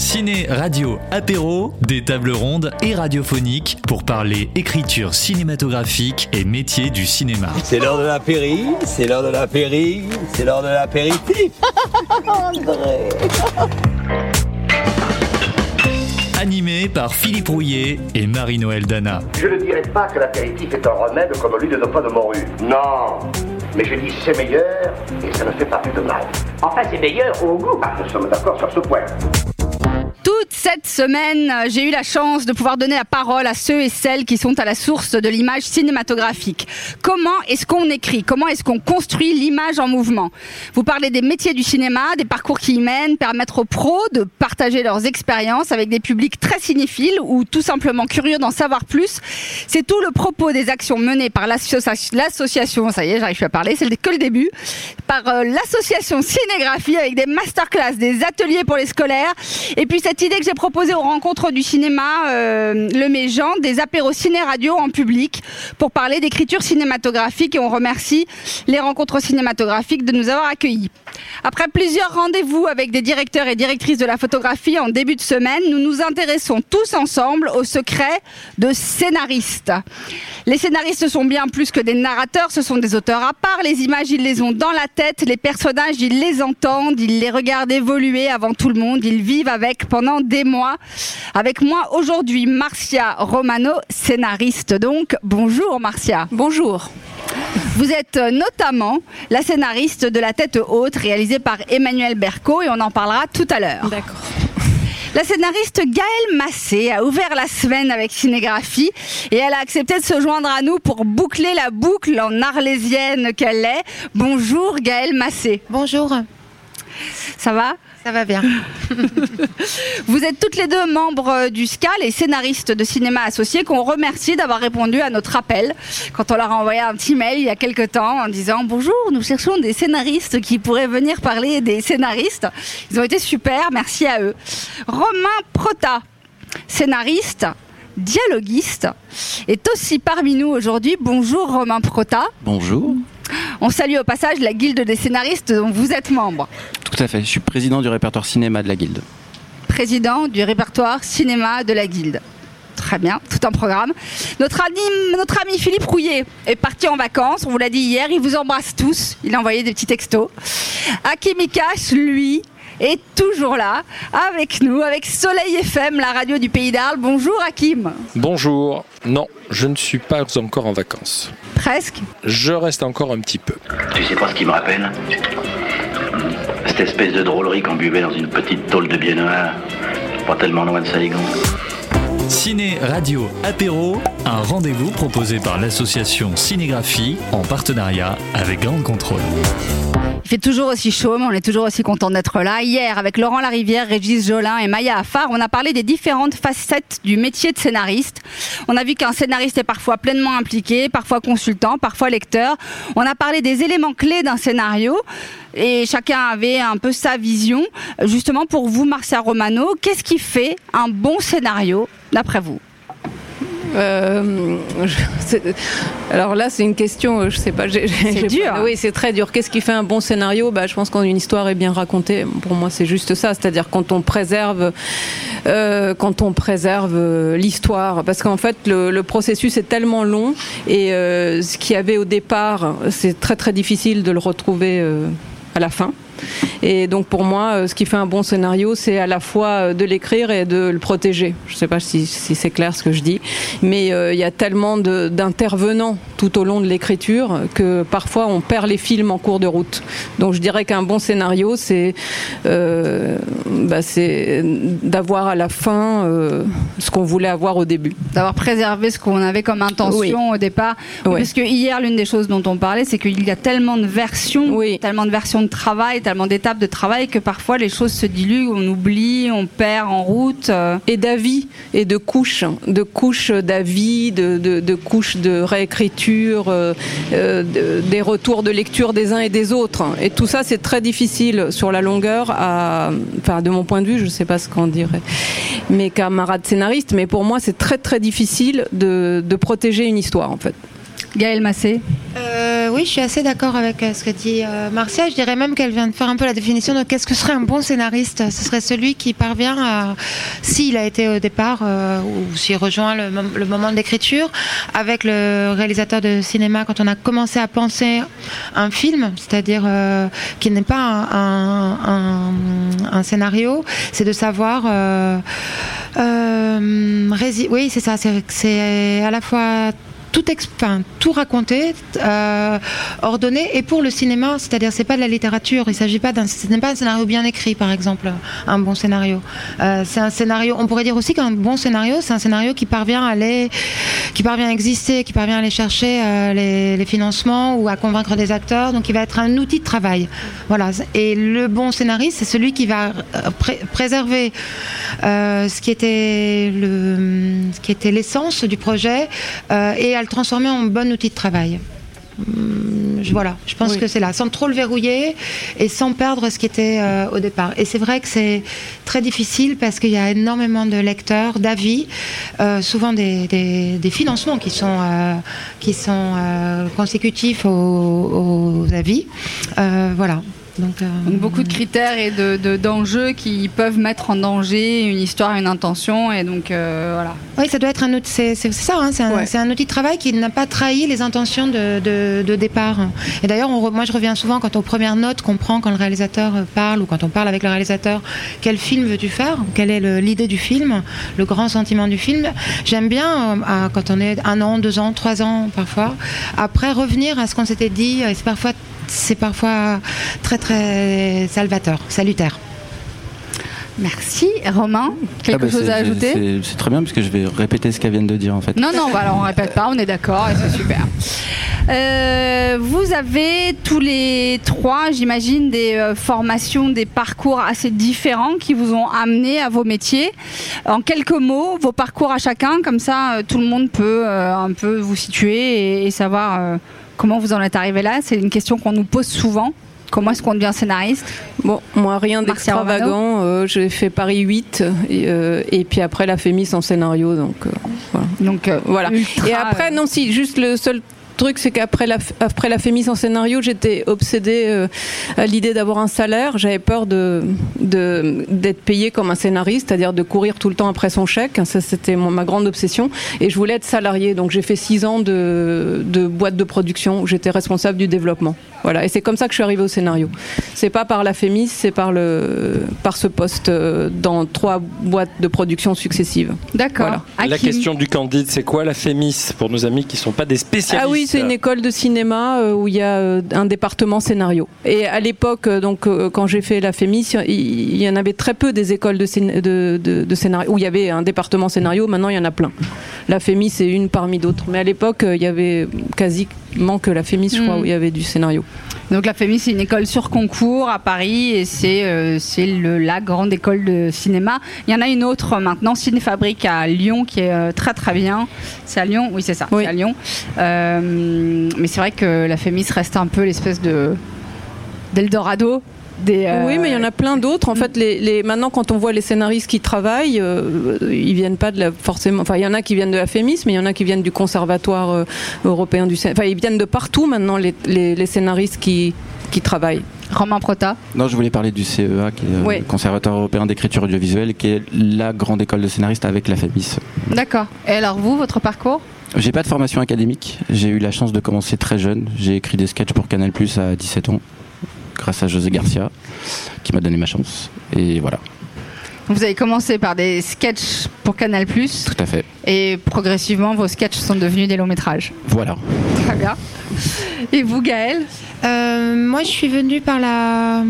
Ciné, radio, apéro, des tables rondes et radiophoniques pour parler écriture cinématographique et métier du cinéma. C'est l'heure de l'apéri, c'est l'heure de l'apéri, c'est l'heure de l'apéritif. Animé par Philippe Rouillet et Marie-Noël Dana. Je ne dirais pas que l'apéritif est un remède comme l'huile de pas de morue. Non. Mais je dis c'est meilleur et ça ne fait pas plus de mal. Enfin, c'est meilleur au goût. Ah, nous sommes d'accord sur ce point. Toute cette semaine, euh, j'ai eu la chance de pouvoir donner la parole à ceux et celles qui sont à la source de l'image cinématographique. Comment est-ce qu'on écrit? Comment est-ce qu'on construit l'image en mouvement? Vous parlez des métiers du cinéma, des parcours qui y mènent, permettre aux pros de partager leurs expériences avec des publics très cinéphiles ou tout simplement curieux d'en savoir plus. C'est tout le propos des actions menées par l'associa- l'association, ça y est, j'arrive plus à parler, c'est que le début, par euh, l'association Cinégraphie avec des masterclass, des ateliers pour les scolaires et puis cette idée que j'ai proposée aux rencontres du cinéma euh, Le Méjean, des apéros ciné-radio en public pour parler d'écriture cinématographique et on remercie les rencontres cinématographiques de nous avoir accueillis. Après plusieurs rendez-vous avec des directeurs et directrices de la photographie en début de semaine, nous nous intéressons tous ensemble au secret de scénaristes. Les scénaristes sont bien plus que des narrateurs, ce sont des auteurs à part. Les images, ils les ont dans la tête, les personnages, ils les entendent, ils les regardent évoluer avant tout le monde, ils vivent avec pendant des mois. Avec moi aujourd'hui, Marcia Romano, scénariste donc. Bonjour Marcia. Bonjour. Vous êtes euh, notamment la scénariste de La tête haute, réalisée par Emmanuel Berco, et on en parlera tout à l'heure. D'accord. La scénariste Gaëlle Massé a ouvert la semaine avec Cinégraphie et elle a accepté de se joindre à nous pour boucler la boucle en arlésienne qu'elle est. Bonjour Gaëlle Massé. Bonjour. Ça va Ça va bien. Vous êtes toutes les deux membres euh, du SCA, les scénaristes de cinéma associés, qu'on remercie d'avoir répondu à notre appel quand on leur a envoyé un petit mail il y a quelques temps en disant Bonjour, nous cherchons des scénaristes qui pourraient venir parler des scénaristes. Ils ont été super, merci à eux. Romain Prota, scénariste, dialoguiste, est aussi parmi nous aujourd'hui. Bonjour Romain Prota. Bonjour. On salue au passage la guilde des scénaristes dont vous êtes membre. Tout à fait. Je suis président du répertoire cinéma de la Guilde. président du répertoire cinéma de la Guilde. Très bien, tout un programme. Notre ami, notre ami Philippe Rouillet est parti en vacances, on vous l'a dit hier, il vous embrasse tous, il a envoyé des petits textos. Hakim Ikash, lui, est toujours là, avec nous, avec Soleil FM, la radio du Pays d'Arles. Bonjour Hakim. Bonjour. Non, je ne suis pas encore en vacances. Presque. Je reste encore un petit peu. Tu sais pas ce qui me rappelle Cette espèce de drôlerie qu'on buvait dans une petite tôle de biennois, pas tellement loin de Saigon. Ciné, radio, apéro, un rendez-vous proposé par l'association Cinégraphie en partenariat avec Grande Contrôle. Il fait toujours aussi chaud, mais on est toujours aussi content d'être là. Hier, avec Laurent Larivière, Régis Jolin et Maya Affar, on a parlé des différentes facettes du métier de scénariste. On a vu qu'un scénariste est parfois pleinement impliqué, parfois consultant, parfois lecteur. On a parlé des éléments clés d'un scénario et chacun avait un peu sa vision. Justement, pour vous, Marcia Romano, qu'est-ce qui fait un bon scénario, d'après vous? Euh, je- c'est- alors là, c'est une question, euh, je sais pas. j'ai dur. pas- oui, c'est très dur. Qu'est-ce qui fait un bon scénario? Bah, Je pense quand une histoire est bien racontée, pour moi, c'est juste ça. C'est-à-dire quand on préserve, euh, quand on préserve l'histoire, parce qu'en fait, le, le processus est tellement long et euh, ce qu'il y avait au départ, c'est très très difficile de le retrouver à la fin. Et donc pour moi, euh, ce qui fait un bon scénario, c'est à la fois euh, de l'écrire et de le protéger. Je ne sais pas si, si c'est clair ce que je dis, mais euh, il y a tellement d'intervenants tout au long de l'écriture que parfois on perd les films en cours de route. Donc je dirais qu'un bon scénario, c'est euh, bah, d'avoir à la fin euh, ce qu'on voulait avoir au début. D'avoir préservé ce qu'on avait comme intention au départ. Oui, Oui. Parce que hier, l'une des choses dont on parlait, c'est qu'il y a tellement de versions, tellement de versions de travail, tellement d'étapes de travail que parfois les choses se diluent, on oublie, on perd en route. euh. et d'avis et de couches, de couches d'avis, de, de, de couches de réécriture, euh, euh, de- des retours de lecture des uns et des autres. Et tout ça, c'est très difficile sur la longueur, enfin, de mon point de vue, je ne sais pas ce qu'en diraient mes camarades scénaristes, mais pour moi, c'est très très difficile de, de protéger une histoire en fait. Gaëlle Massé Euh, oui, je suis assez d'accord avec euh, ce que dit euh, Marcia. Je dirais même qu'elle vient de faire un peu la définition de qu'est-ce que serait un bon scénariste. Ce serait celui qui parvient à, s'il a été au départ euh, ou s'il rejoint le, mom- le moment de l'écriture, avec le réalisateur de cinéma quand on a commencé à penser un film, c'est-à-dire qui n'est pas un, scénario, c'est de savoir. oui, c'est ça. C'est à la fois tout, enfin, tout raconté, euh, ordonné, et pour le cinéma, c'est-à-dire c'est pas de la littérature. Il s'agit pas d'un, ce n'est pas un scénario bien écrit, par exemple, un bon scénario. Euh, c'est un scénario. On pourrait dire aussi qu'un bon scénario, c'est un scénario qui parvient à aller, qui parvient à exister, qui parvient à aller chercher euh, les, financements ou à convaincre des acteurs. Donc, il va être un outil de travail. Voilà. Et le bon scénariste, c'est celui qui va pré- préserver ce qui était ce qui était l'essence du projet et à le transformer en bon outil de travail. Hum, je- Voilà, je pense Oui. que c'est là, sans trop le verrouiller et sans perdre ce qui était euh, au départ. Et c'est vrai que c'est très difficile parce qu'il y a énormément de lecteurs, d'avis, euh, souvent des, des- des financements qui sont, euh, qui sont consécutifs aux, aux avis. Voilà. Donc, euh, Donc beaucoup de critères et de- de- d'enjeux qui peuvent mettre en danger une histoire, une intention, et donc euh, voilà. Oui, ça doit être un outil. C'est ça, hein, c'est un, Ouais. un outil de travail qui n'a pas trahi les intentions de, de- de départ. Et d'ailleurs, moi, je reviens souvent quand aux premières notes qu'on prend quand le réalisateur euh, parle ou quand on parle avec le réalisateur. Quel film veux-tu faire? Quelle est l'idée du film? Le grand sentiment du film? J'aime bien euh, quand on est un an, deux ans, trois ans parfois. Après, revenir à ce qu'on s'était dit. Et c'est parfois, c'est parfois très très salvateur, salutaire. Merci. Romain, quelque Ah bah, chose à ajouter? c'est- très bien parce que je vais répéter ce qu'elle vient de dire en fait. Non, non, bah alors on répète pas, on est d'accord et c'est super. Euh, vous avez tous les trois, j'imagine, des euh, formations, des parcours assez différents qui vous ont amené à vos métiers. En quelques mots, vos parcours à chacun, comme ça euh, tout le monde peut euh, un peu vous situer et, et savoir euh, comment vous en êtes arrivé là? C'est une question qu'on nous pose souvent. Comment est-ce qu'on devient scénariste? Bon, moi, rien d'extravagant. euh, j'ai fait Paris 8 et, euh, et puis après la Fémis en scénario. Donc, euh, voilà. Donc Voilà. ultra, Et après, non, si, juste le seul truc, c'est qu'après la, après la Fémis en scénario, j'étais obsédée euh, à l'idée d'avoir un salaire. J'avais peur de, d'être payée comme un scénariste, c'est-à-dire de courir tout le temps après son chèque. Ça, c'était ma grande obsession. Et je voulais être salariée. Donc, j'ai fait six ans de, de boîte de production où j'étais responsable du développement. Voilà. Et c'est comme ça que je suis arrivée au scénario. C'est pas par la Fémis, c'est par, le, par ce poste euh, dans trois boîtes de production successives. D'accord. Voilà. La question du candide, c'est quoi la FEMIS pour nos amis qui sont pas des spécialistes Ah oui, c'est une école de cinéma euh, où il y a euh, un département scénario. Et à l'époque, donc quand j'ai fait la FEMIS, il y en avait très peu des écoles de, scén- de, de- de scénario où il y avait un département scénario. Maintenant, il y en a plein. La FEMIS c'est une parmi d'autres. Mais à l'époque, il y avait quasiment que la FEMIS, je crois, Mm. où il y avait du scénario. Donc la FEMI, c'est une école sur concours à Paris et c'est euh, la grande école de cinéma. Il y en a une autre euh, maintenant, Cinéfabrique à Lyon, qui est euh, très très bien. C'est à Lyon? Oui, c'est ça, Oui. c'est à Lyon. Euh, mais c'est vrai que la FEMIS reste un peu l'espèce de d'Eldorado. Des, euh, Oui, mais il y en a plein d'autres. En fait, les, les- maintenant, quand on voit les scénaristes qui travaillent, euh, ils viennent pas de la forcément. Enfin, il y en a qui viennent de la FEMIS, mais il y en a qui viennent du Conservatoire euh, européen du. Enfin, ils viennent de partout maintenant les, les- les scénaristes qui qui travaillent. Romain Prota. Non, je voulais parler du CEA, qui est Oui. le Conservatoire européen d'écriture audiovisuelle, qui est la grande école de scénaristes avec la FEMIS. D'accord. Et alors vous, votre parcours? J'ai pas de formation académique. J'ai eu la chance de commencer très jeune. J'ai écrit des sketchs pour Canal Plus à 17 ans, grâce à José Garcia, qui m'a donné ma chance. Et voilà, Vous avez commencé par des sketchs pour Canal+, tout à fait. et progressivement vos sketchs sont devenus des longs métrages. Voilà. Très bien. Et vous, Gaëlle? Euh, moi, je suis venue par la,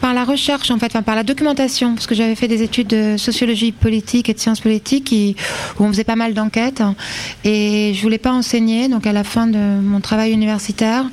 par la recherche, en fait, enfin, par la documentation, parce que j'avais fait des études de sociologie politique et de sciences politiques qui, où on faisait pas mal d'enquêtes. Et je voulais pas enseigner, donc à la fin de mon travail universitaire,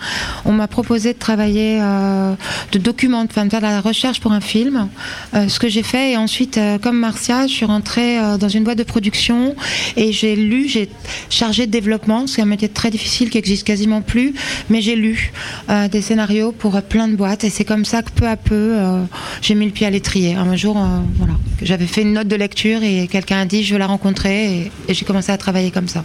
on m'a proposé de travailler, euh, de documenter, enfin, de faire de la recherche pour un film, euh, ce que j'ai fait. Et ensuite, euh, comme Marcia, je suis rentrée euh, dans une boîte de production et j'ai lu, j'ai chargé de développement, c'est un métier très difficile qui existe quasiment plus, mais j'ai lu euh, des scénarios pour euh, plein de boîtes et c'est comme ça que peu à peu euh, j'ai mis le pied à l'étrier. Un jour, voilà, j'avais fait une note de lecture et quelqu'un a dit je veux la rencontrer et j'ai commencé à travailler comme ça.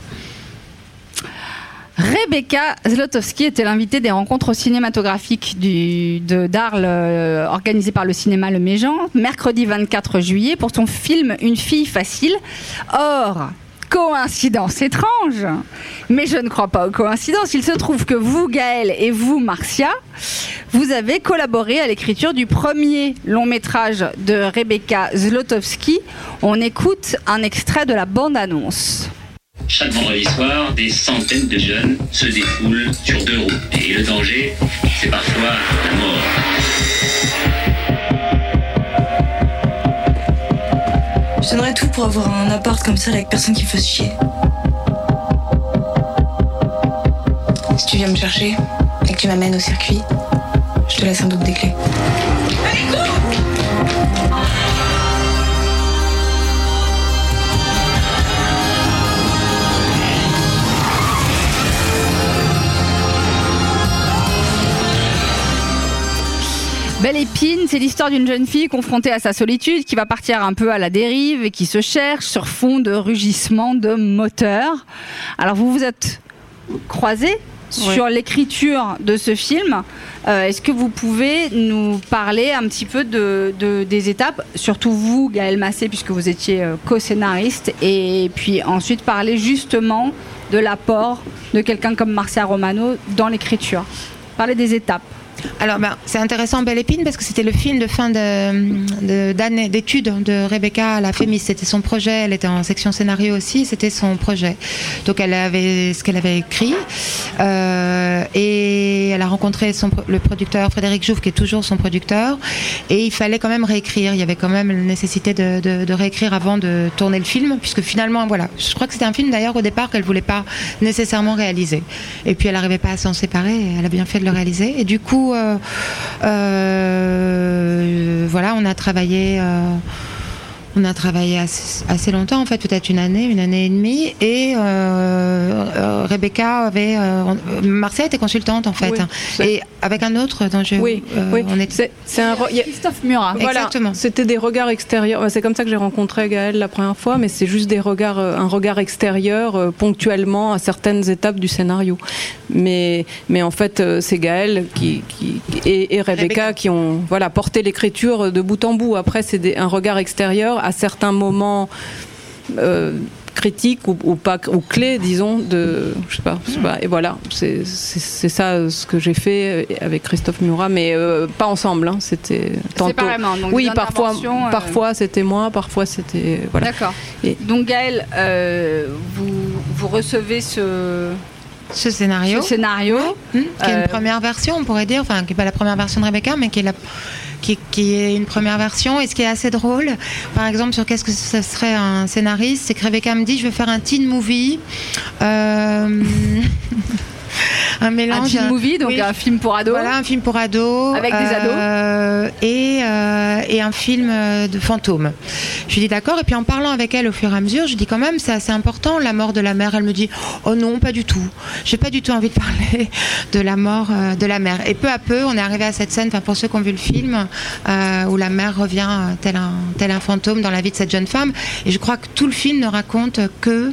Rebecca Zlotowski était l'invitée des rencontres cinématographiques de d'Arles euh, organisées par le cinéma Le Méjean, mercredi 24 juillet, pour son film Une fille facile. Or, coïncidence étrange, mais je ne crois pas aux coïncidences. Il se trouve que vous, Gaël, et vous, Marcia, vous avez collaboré à l'écriture du premier long métrage de Rebecca Zlotowski. On écoute un extrait de la bande-annonce. Chaque vendredi soir, des centaines de jeunes se défoulent sur deux roues. Et le danger, c'est parfois la mort. Je donnerais tout pour avoir un appart comme ça avec personne qui fasse chier. Si tu viens me chercher et que tu m'amènes au circuit, je te laisse un bout des clés. Belle Épine, c'est l'histoire d'une jeune fille confrontée à sa solitude qui va partir un peu à la dérive et qui se cherche sur fond de rugissement de moteur. Alors vous vous êtes croisés sur l'écriture de ce film. Euh, Est-ce que vous pouvez nous parler un petit peu de, de- des étapes, surtout vous, Gaël Massé, puisque vous étiez euh, co-scénariste, et puis ensuite parler justement de l'apport de quelqu'un comme Marcia Romano dans l'écriture? Parler des étapes. Alors, ben, c'est intéressant, Belle Épine, parce que c'était le film de fin d'année d'études de Rebecca à la FEMIS. C'était son projet. Elle était en section scénario aussi. C'était son projet. Donc, elle avait ce qu'elle avait écrit. Euh, et elle a rencontré le producteur Frédéric Jouve, qui est toujours son producteur. Et il fallait quand même réécrire. Il y avait quand même la nécessité de, réécrire avant de tourner le film, puisque finalement, voilà. Je crois que c'était un film d'ailleurs au départ qu'elle voulait pas nécessairement réaliser. Et puis elle n'arrivait pas à s'en séparer. Elle a bien fait de le réaliser. Et du coup, voilà, on a travaillé. On a travaillé assez, longtemps, en fait, peut-être une année, une année et demie. Et euh, euh, Rebecca avait. Euh, était consultante, en fait. Oui, et avec un autre dont je. Oui, euh, oui. on est- C'est- un re- il y a- Christophe Murat. Voilà, Exactement. C'était des regards extérieurs. C'est comme ça que j'ai rencontré Gaël la première fois, mais c'est juste des regards, euh, un regard extérieur ponctuellement à certaines étapes du scénario. Mais, mais en fait, c'est Gaël qui, qui- et, et Rebecca, Rebecca. qui ont voilà porté l'écriture de bout en bout. Après, c'est un regard extérieur à certains moments. euh, critiques ou, ou pas ou clés disons de je sais pas, je sais pas. et voilà c'est ça euh, ce que j'ai fait euh, avec Christophe Murat mais euh, pas ensemble hein, c'était tantôt Séparément, donc oui parfois euh, parfois c'était moi parfois c'était voilà D'accord. Et- Donc Gaël, euh, vous, vous recevez ce, ce scénario. ce scénario. Hmm, qui est Euh, une première version, on pourrait dire, enfin qui n'est pas la première version de Rebecca, mais qui est, la, qui, est une première version. Et ce qui est assez drôle, par exemple, sur qu'est-ce que ce serait un scénariste, c'est que Rebecca me dit, je veux faire un teen movie. Euh, un Un mélange. teen movie, donc Oui. un film pour ados. Voilà, un film pour ados. Avec des euh, et, euh, et un film euh, de fantôme. Je lui dis d'accord. Et puis en parlant avec elle au fur et à mesure, je dis quand même, c'est assez important, la mort de la mère. Elle me dit, oh non, pas du tout. J'ai pas du tout envie de parler de la mort euh, de la mère. Et peu à peu, on est arrivé à cette scène, enfin pour ceux qui ont vu le film, euh, où la mère revient euh, tel un, tel un fantôme dans la vie de cette jeune femme. Et je crois que tout le film ne raconte que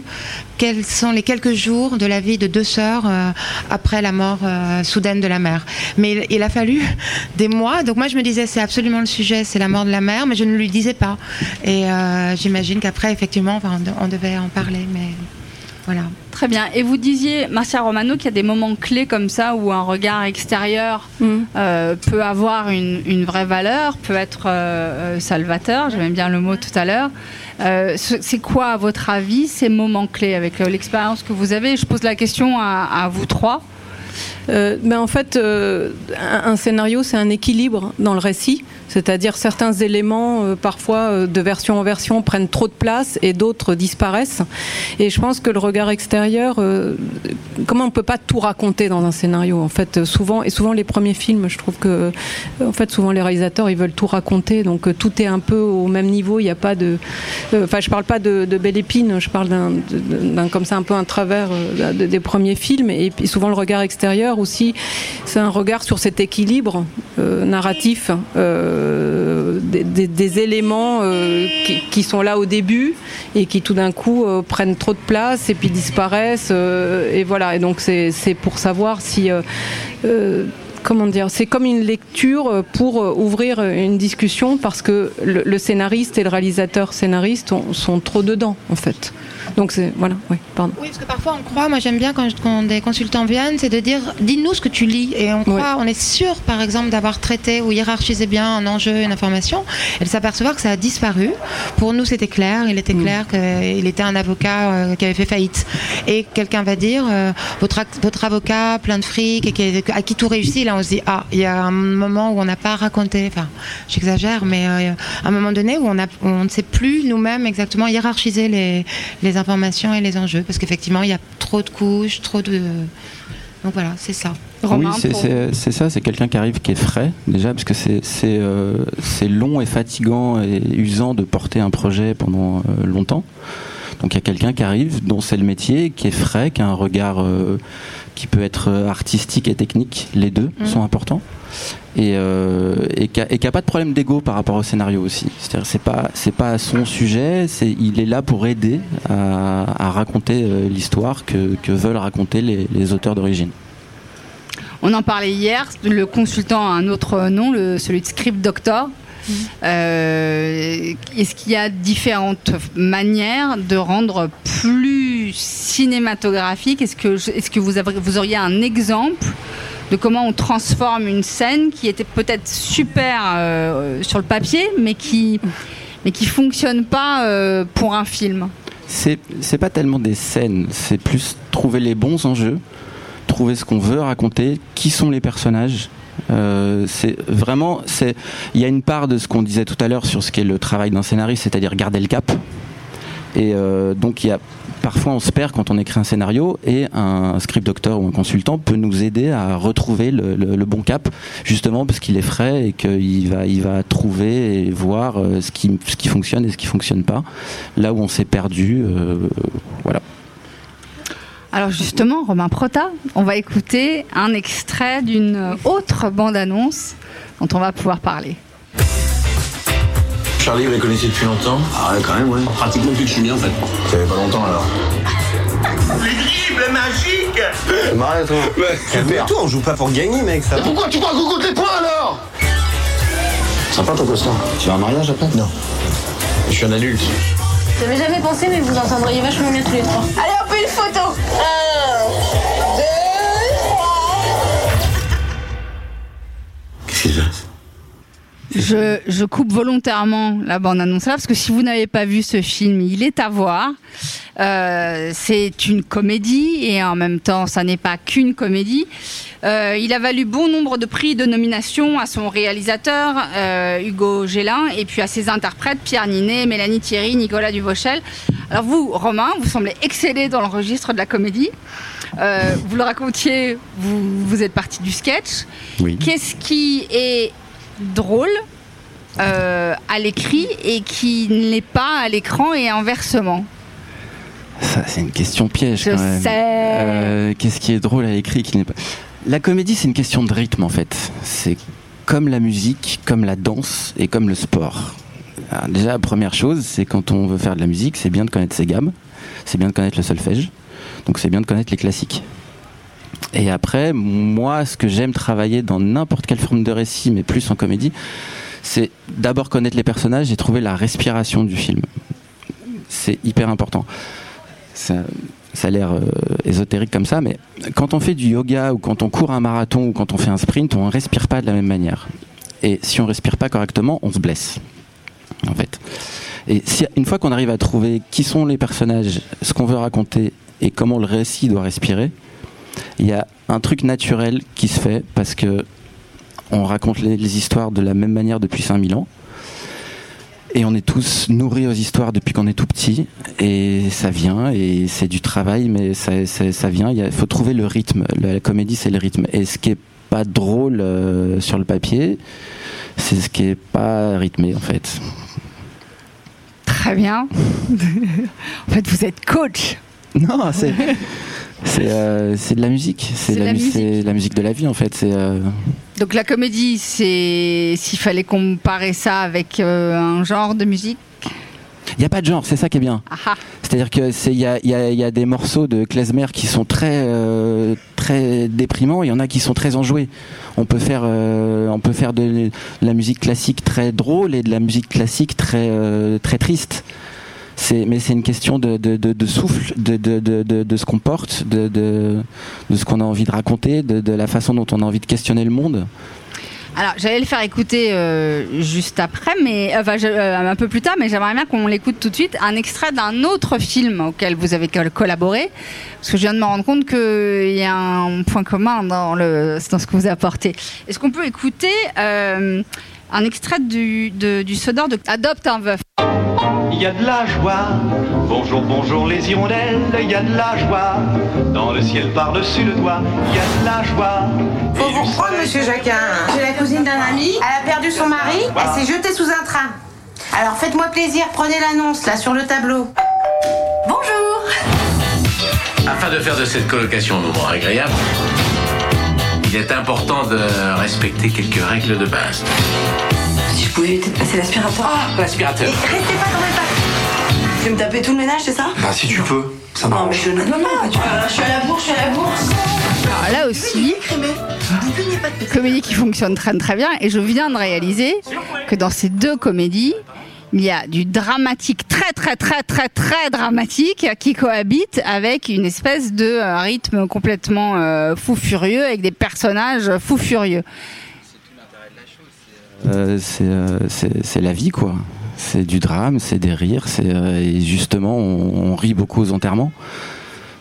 quels sont les quelques jours de la vie de deux sœurs euh, après la mort euh, soudaine de la mère? Mais il, il a fallu des mois. Donc moi je me disais c'est absolument le sujet, c'est la mort de la mère, mais je ne lui disais pas. Et euh, j'imagine qu'après effectivement enfin, on, de- on devait en parler, mais voilà. Très bien. Et vous disiez, Marcia Romano, qu'il y a des moments clés comme ça où un regard extérieur Mm. euh, peut avoir une, une vraie valeur, peut être euh, salvateur. J'aime bien le mot tout à l'heure. Euh, ce- c'est quoi, à votre avis, ces moments clés avec euh, l'expérience que vous avez? Je pose la question à, vous trois. Euh, ben en fait, euh, un scénario, c'est un équilibre dans le récit. C'est-à-dire certains éléments, euh, parfois euh, de version en version, prennent trop de place et d'autres disparaissent. Et je pense que le regard extérieur, euh, comment on peut pas tout raconter dans un scénario En fait, souvent et souvent les premiers films, je trouve que, en fait, souvent les réalisateurs, ils veulent tout raconter, donc tout est un peu au même niveau. Il n'y a pas de, enfin, je parle pas de, Belle Épine, je parle d'un comme ça un peu un travers des premiers films. Et puis souvent le regard extérieur aussi, c'est un regard sur cet équilibre narratif. Euh, des, éléments euh, qui, sont là au début et qui tout d'un coup euh, prennent trop de place et puis disparaissent. et voilà, et donc c'est pour savoir si comment dire, c'est comme une lecture pour ouvrir une discussion parce que le, scénariste et le réalisateur scénariste sont trop dedans en fait. Donc c'est voilà, oui, pardon. Oui, parce que parfois on croit, moi j'aime bien quand, des consultants viennent, c'est de dire dis-nous ce que tu lis et on croit, on est sûr par exemple d'avoir traité ou hiérarchisé bien un enjeu, une information et de s'apercevoir que ça a disparu. Pour nous c'était clair, il était mm. clair qu'il était un avocat euh, qui avait fait faillite et quelqu'un va dire euh, votre, votre avocat plein de fric et qui, à qui tout réussit, là on se dit ah il y a un moment où on n'a pas raconté, enfin j'exagère, mais euh, un moment donné où on, a, on ne sait plus nous-mêmes exactement hiérarchiser les, les informations informations et les enjeux, parce qu'effectivement, il y a trop de couches, trop de... Donc voilà, c'est ça. oui, c'est ça, c'est quelqu'un qui arrive qui est frais, déjà, parce que c'est euh, long et fatigant et usant de porter un projet pendant euh, longtemps. Donc il y a quelqu'un qui arrive, dont c'est le métier, qui est frais, qui a un regard euh, qui peut être artistique et technique, les deux mmh. sont importants et, euh, et qui n'a pas de problème d'ego par rapport au scénario aussi. C'est-à-dire c'est pas c'est pas son sujet, il est là pour aider à, raconter euh, l'histoire que, que, veulent raconter les, les auteurs d'origine. On en parlait hier, le consultant a un autre nom, le, celui de Script Doctor. Euh, est-ce qu'il y a différentes manières de rendre plus cinématographique? Est-ce que, est-ce que vous, auriez un exemple de comment on transforme une scène qui était peut-être super euh, sur le papier, mais qui mais qui fonctionne pas euh, pour un film? C'est pas tellement des scènes, c'est plus trouver les bons enjeux, trouver ce qu'on veut raconter, qui sont les personnages. Euh, c'est vraiment, c'est, il y a une part de ce qu'on disait tout à l'heure sur ce qu'est le travail d'un scénariste, c'est-à-dire garder le cap. Et donc il y a parfois on se perd quand on écrit un scénario et un script doctor ou un consultant peut nous aider à retrouver le, bon cap, justement parce qu'il est frais et qu'il va, il va trouver et voir euh, ce qui, ce qui fonctionne et ce qui fonctionne pas. Là où on s'est perdu, euh, voilà. Alors justement, Romain Prota, on va écouter un extrait d'une autre bande-annonce dont on va pouvoir parler. Charlie, vous les connaissez depuis longtemps? Ah ouais, quand même, ouais. Pratiquement depuis que je suis né, en fait. Ça fait pas longtemps, alors. Les dribbles magiques Marre, toi. Calme-toi, on joue pas pour gagner, mec, ça pourquoi tu crois qu'on compte les points, alors? Sympa ton costard. Tu vas à un mariage après? Non. Je suis un adulte. J'avais jamais pensé, mais vous entendriez vachement bien tous les trois. Allez, on fait une photo Un, je, coupe volontairement la bande-annonce là parce que si vous n'avez pas vu ce film, il est à voir. Euh, c'est une comédie et en même temps, ça n'est pas qu'une comédie. Euh, il a valu bon nombre de prix de nomination à son réalisateur euh, Hugo Gélin et puis à ses interprètes Pierre Ninet, Mélanie Thierry, Nicolas Duvauchel. Alors vous, Romain, vous semblez exceller dans le registre de la comédie. vous le racontiez, vous, vous êtes parti du sketch. Oui. Qu'est-ce qui est drôle euh, à l'écrit et qui ne l'est pas à l'écran et inversement Ça, c'est une question piège Je quand même. Sais. Euh, qu'est-ce qui est drôle à l'écrit qui n'est pas. La comédie, c'est une question de rythme en fait. C'est comme la musique, comme la danse et comme le sport. déjà, la première chose, c'est quand on veut faire de la musique, c'est bien de connaître ses gammes, c'est bien de connaître le solfège, donc c'est bien de connaître les classiques. Et après, moi, ce que j'aime travailler dans n'importe quelle forme de récit, mais plus en comédie, c'est d'abord connaître les personnages et trouver la respiration du film. C'est hyper important. Ça, a l'air euh, ésotérique comme ça, mais quand on fait du yoga ou quand on court un marathon ou quand on fait un sprint, on ne respire pas de la même manière. Et si on respire pas correctement, on se blesse. En fait. Et si, une fois qu'on arrive à trouver qui sont les personnages, ce qu'on veut raconter et comment le récit doit respirer, il y a un truc naturel qui se fait parce que on raconte les, les histoires de la même manière depuis 5000 ans. Et on est tous nourris aux histoires depuis qu'on est tout petit. Et ça vient, et c'est du travail, mais ça, ça, ça vient. Il faut trouver le rythme. La, la comédie, c'est le rythme. Et ce qui est pas drôle euh, sur le papier, c'est ce qui est pas rythmé, en fait. Très bien. en fait, vous êtes coach. Non, c'est. C'est euh, c'est de la musique, C'est la, la mu- musique. c'est la musique de la vie en fait. Euh, Donc la comédie, c'est s'il fallait comparer ça avec euh, un genre de musique? il n'y a pas de genre, c'est ça qui est bien. Ah ah. C'est-à-dire que c'est il y a, il y a- il y a des morceaux de klezmer qui sont très euh, très déprimants, il y en a qui sont très enjoués. On peut faire euh, on peut faire de, de la musique classique très drôle et de la musique classique très euh, très triste. C'est mais c'est une question de, de, de, de souffle, de, ce qu'on porte, de, ce qu'on a envie de raconter, de, la façon dont on a envie de questionner le monde. Alors j'allais le faire écouter euh, juste après, mais enfin je- euh, un peu plus tard, mais j'aimerais bien qu'on l'écoute tout de suite. Un extrait d'un autre film auquel vous avez col- collaboré, parce que je viens de me rendre compte qu'il y a un point commun dans le dans ce que vous apportez. Est-ce qu'on peut écouter euh, un extrait du, de- du sonore de Adopte un veuf? Il y a de la joie. Bonjour, bonjour les hirondelles, il y a de la joie. Dans le ciel par-dessus le toit, il y a de la joie. Faut vous reprendre, monsieur Jacquin. J'ai la cousine d'un ami, elle a perdu son mari, elle s'est jetée sous un train. Alors faites-moi plaisir, prenez l'annonce là sur le tableau. Bonjour Afin de faire de cette colocation un moment agréable, il est important de respecter quelques règles de base. Si je pouvais peut-être passer l'aspirateur. Ah, l'aspirateur. Restez pas dans mes pattes. Je vais me taper tout le ménage, c'est ça? Bah si tu peux, ça Non, mais je non, non, non, tu vois, je suis à la bourse, je suis à la bourse. Alors là aussi, comédie qui fonctionne très très bien, et je viens de réaliser que dans ces deux comédies, il y a du dramatique très très très très très dramatique qui cohabite avec une espèce de euh, rythme complètement euh, fou furieux avec des personnages fou furieux. Euh, c'est euh, c'est la vie quoi. C'est du drame, c'est des rires, euh, et justement on rit beaucoup aux enterrements.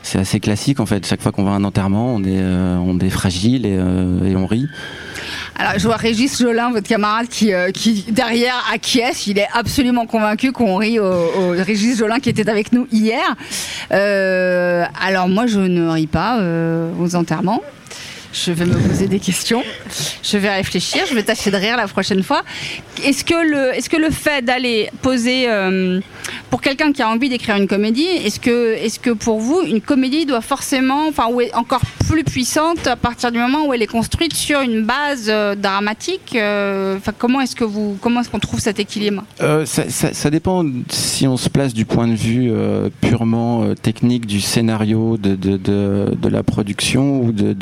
C'est assez classique en fait. Chaque fois qu'on va à un enterrement, on est euh, on est fragile et, euh, et on rit. Alors je vois Régis Jolin, votre camarade, qui, euh, qui derrière acquiesce. Il est absolument convaincu qu'on rit au, au Régis Jolin qui était avec nous hier. Alors moi je ne ris pas aux enterrements. Je vais me poser des questions. Je vais réfléchir. Je vais tâcher de rire la prochaine fois. Est-ce que le, est-ce que le fait d'aller poser euh, pour quelqu'un qui a envie d'écrire une comédie, est-ce que, est-ce que pour vous une comédie doit forcément, enfin, ou est encore plus puissante à partir du moment où elle est construite sur une base euh, dramatique euh, comment est-ce que vous, comment est-ce qu'on trouve cet équilibre? Ça, dépend si on se place du point de vue purement technique du scénario, de, de, de, la production ou, de-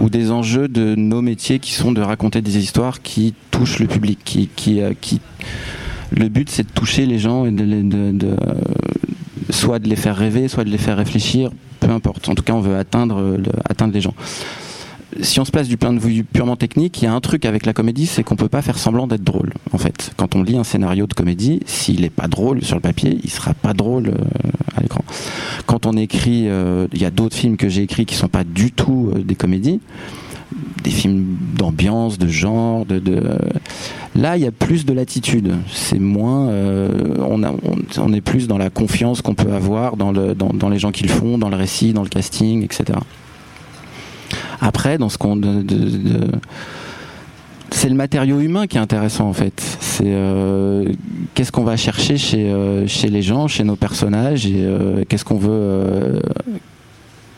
ou des enjeux de nos métiers qui sont de raconter des histoires qui touchent le public, qui, qui, euh, le but c'est de toucher les gens et de, de- soit de les faire rêver, soit de les faire réfléchir, peu importe. En tout cas, on veut atteindre, atteindre les gens si on se place du point de vue purement technique, il y a un truc avec la comédie, c'est qu'on peut pas faire semblant d'être drôle. En fait, quand on lit un scénario de comédie, s'il est pas drôle sur le papier, il sera pas drôle euh, à l'écran. Quand on écrit, euh, il y a d'autres films que j'ai écrits qui sont pas du tout euh, des comédies, des films d'ambiance, de genre, de, euh, là il y a plus de latitude. C'est moins, on, est plus dans la confiance qu'on peut avoir dans, le, dans, dans les gens qui le font, dans le récit, dans le casting, etc. Après, dans ce qu'on. C'est le matériau humain qui est intéressant en fait. C'est euh, qu'est-ce qu'on va chercher chez, euh, chez les gens, chez nos personnages, et euh, qu'est-ce qu'on veut,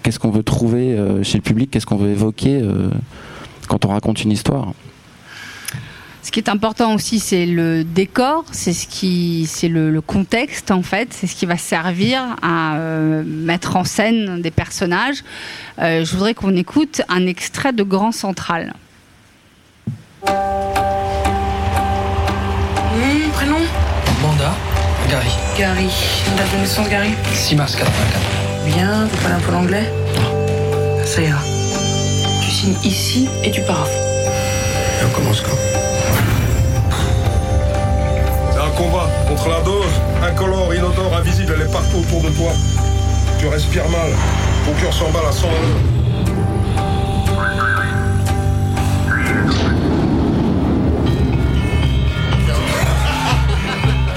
qu'est-ce qu'on veut trouver chez le public, qu'est-ce qu'on veut évoquer quand on raconte une histoire. Ce qui est important aussi, c'est le décor, c'est ce qui, c'est le, contexte en fait, c'est ce qui va servir à mettre en scène des personnages. Je voudrais qu'on écoute un extrait de Grand Central. Hum, prénom Manda, Gary. Gary. Date de naissance, Gary 6 mars 84. Bien, vous parlez un peu l'anglais Non. Ça ira. Tu signes ici et tu pars. Et on commence quand? C'est un combat contre la dose. Incolore, inodore, invisible, elle est partout autour de toi. Tu respires mal. Ton cœur s'emballe à 100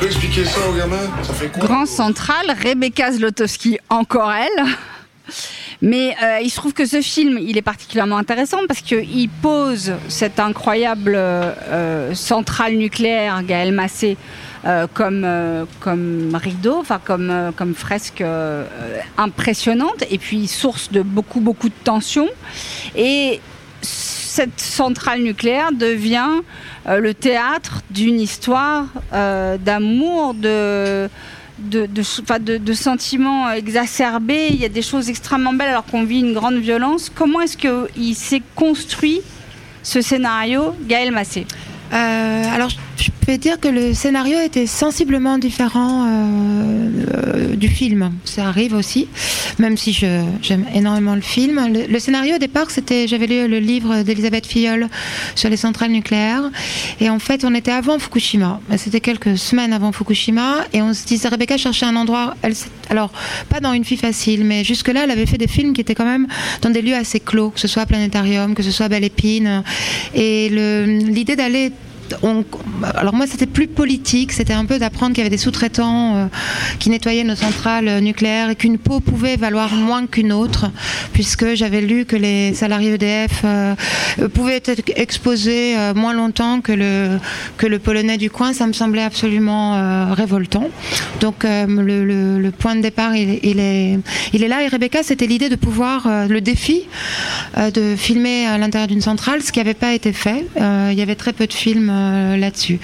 expliquer ça aux gamins Ça fait Grand Central, Rebecca Zlotowski, encore elle. Mais euh, il se trouve que ce film, il est particulièrement intéressant parce qu'il pose cette incroyable euh, centrale nucléaire, Gaël Massé, euh, comme, comme rideau, enfin comme, fresque impressionnante, et puis source de beaucoup, beaucoup de tensions. Et cette centrale nucléaire devient euh, le théâtre d'une histoire euh, d'amour, de, de, de, sentiments exacerbés. Il y a des choses extrêmement belles alors qu'on vit une grande violence. Comment est-ce qu'il s'est construit ce scénario, Gaël Massé? Euh, alors, je peux dire que le scénario était sensiblement différent euh, euh, du film. Ça arrive aussi, même si j'aime énormément le film. Le, scénario au départ, c'était, j'avais lu le livre d'Elisabeth Filleul sur les centrales nucléaires, et en fait, on était avant Fukushima. C'était quelques semaines avant Fukushima, et on se disait Rebecca cherchait un endroit. Alors, pas dans une fille facile, mais jusque-là, elle avait fait des films qui étaient quand même dans des lieux assez clos, que ce soit Planétarium, que ce soit Belle Épine, et l'idée d'aller alors moi c'était plus politique, c'était un peu d'apprendre qu'il y avait des sous-traitants euh, qui nettoyaient nos centrales euh, nucléaires et qu'une peau pouvait valoir moins qu'une autre, puisque j'avais lu que les salariés EDF euh, pouvaient être exposés moins longtemps que le, polonais du coin, ça me semblait absolument révoltant. Donc le, point de départ il, est, là et Rebecca c'était l'idée de pouvoir, le défi de filmer à l'intérieur d'une centrale, ce qui n'avait pas été fait. Il y avait très peu de films euh, là-dessus.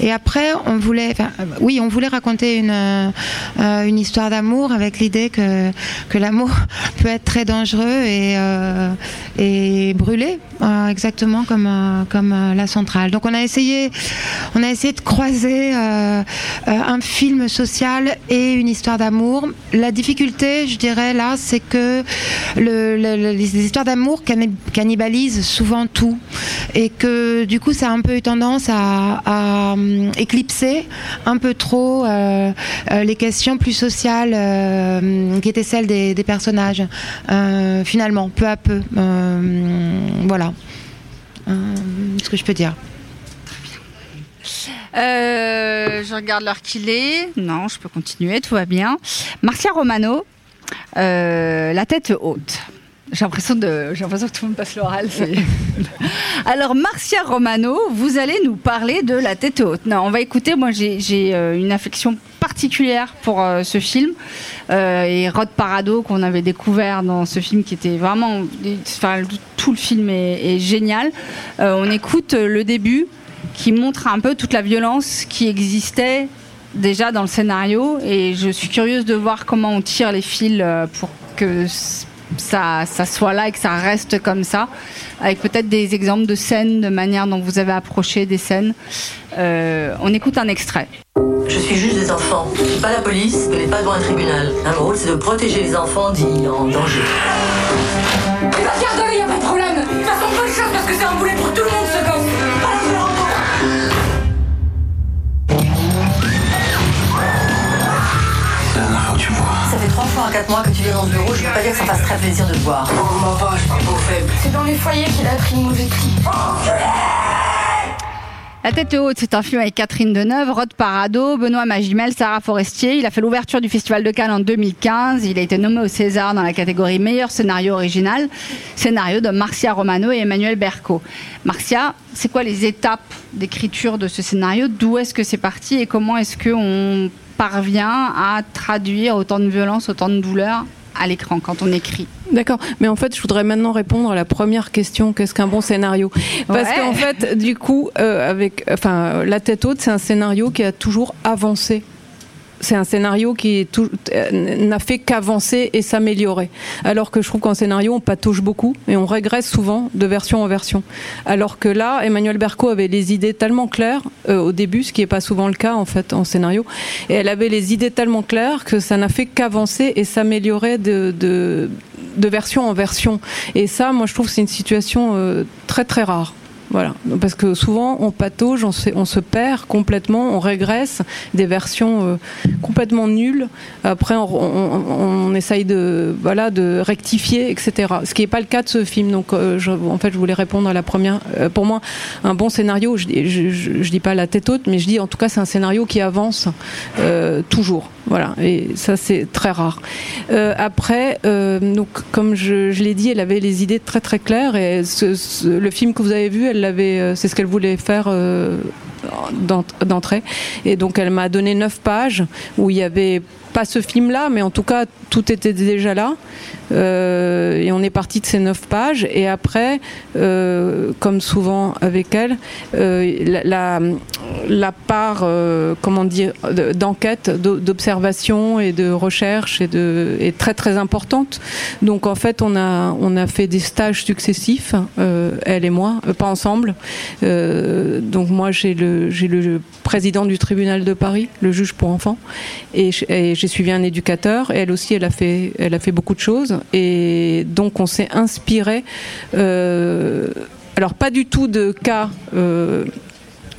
Et après, on voulait, euh, oui, on voulait raconter une, euh, une histoire d'amour avec l'idée que, que l'amour peut être très dangereux et, euh, et brûlé, exactement comme, comme la centrale. Donc on a essayé, on a essayé de croiser un film social et une histoire d'amour. La difficulté, je dirais là, c'est que le, le- le- les histoires d'amour canni- cannibalisent souvent tout et que du coup ça a un peu eu tendance à, hum, éclipser un peu trop euh, euh, les questions plus sociales euh, qui étaient celles des, personnages euh, finalement peu à peu Euh, voilà Euh, ce que je peux dire Euh, je regarde l'heure qu'il est. Non, je peux continuer, tout va bien. Marcia Romano, euh, la tête haute. J'ai l'impression, de, j'ai l'impression que tout le monde passe l'oral. Alors, Marcia Romano, vous allez nous parler de La tête haute. Non, on va écouter. Moi, j'ai, euh, une affection particulière pour euh, ce film. Euh, et Rod Parado, qu'on avait découvert dans ce film, qui était vraiment. Enfin, tout le film est, génial. On écoute le début qui montre un peu toute la violence qui existait déjà dans le scénario et je suis curieuse de voir comment on tire les fils pour que ça, ça soit là et que ça reste comme ça, avec peut-être des exemples de scènes, de manière dont vous avez approché des scènes. Euh, on écoute un extrait. Je suis juge des enfants. Je suis pas la police, mais pas devant un tribunal. Un rôle, c'est de protéger les enfants dits en danger. Garde-le, y a pas de problème. De toute façon, bonne chance parce que c'est un boulet pour tout le monde, ce. En quatre mois que tu viens dans ce bureau, je peux pas dire que ça fasse très plaisir de te voir. Oh, ma vache, pas beau faible. C'est dans les foyers qu'il a pris le mauvais cri. La tête haute, c'est un film avec Catherine Deneuve, Rod Parado, Benoît Magimel, Sarah Forestier. Il a fait l'ouverture du Festival de Cannes en 2015. Il a été nommé au César dans la catégorie meilleur scénario original, scénario de Marcia Romano et Emmanuel Berco. Marcia, c'est quoi les étapes d'écriture de ce scénario? D'où est-ce que c'est parti et comment est-ce qu'on parvient à traduire autant de violence, autant de douleur à l'écran quand on écrit D'accord, mais en fait, je voudrais maintenant répondre à la première question qu'est-ce qu'un bon scénario? Parce Ouais. qu'en fait, du coup, euh, avec, enfin, la tête haute, c'est un scénario qui a toujours avancé. C'est un scénario qui euh, n'a fait qu'avancer et s'améliorer. Alors que je trouve qu'en scénario, on patauge beaucoup et on régresse souvent de version en version. Alors que là, Emmanuel Berco avait les idées tellement claires euh, au début, ce qui n'est pas souvent le cas en fait en scénario, et elle avait les idées tellement claires que ça n'a fait qu'avancer et s'améliorer de, de, de version en version. Et ça, moi, je trouve que c'est une situation euh, très très rare. Voilà, parce que souvent on patauge, on se, on se perd complètement, on régresse des versions euh, complètement nulles. Après, on, on- essaye de, voilà, de rectifier, etc. Ce qui n'est pas le cas de ce film. Donc, euh, je- en fait, je voulais répondre à la première. Euh, pour moi, un bon scénario, je, je, je- dis pas la tête haute, mais je dis en tout cas, c'est un scénario qui avance toujours. Voilà, et ça c'est très rare. Euh, après, euh, donc comme je, l'ai dit, elle avait les idées très très claires et le film que vous avez vu, elle l'avait, euh, c'est ce qu'elle voulait faire d'ent- d'entrée. Et donc elle m'a donné neuf pages où il y avait pas ce film-là, mais en tout cas tout était déjà là. Euh, et on est parti de ces neuf pages. Et après, euh, comme souvent avec elle, euh, la, la, part, comment dire, de- d'enquête, d'o- d'observation et de recherche est, très très importante. Donc en fait, on a on a fait des stages successifs, elle et moi, pas ensemble. Donc moi, j'ai le le président du tribunal de Paris, le juge pour enfants, et, et j'ai suivi un éducateur. Et elle aussi, elle a fait elle a fait beaucoup de choses. Et donc on s'est inspiré. euh, alors pas du tout de cas. euh,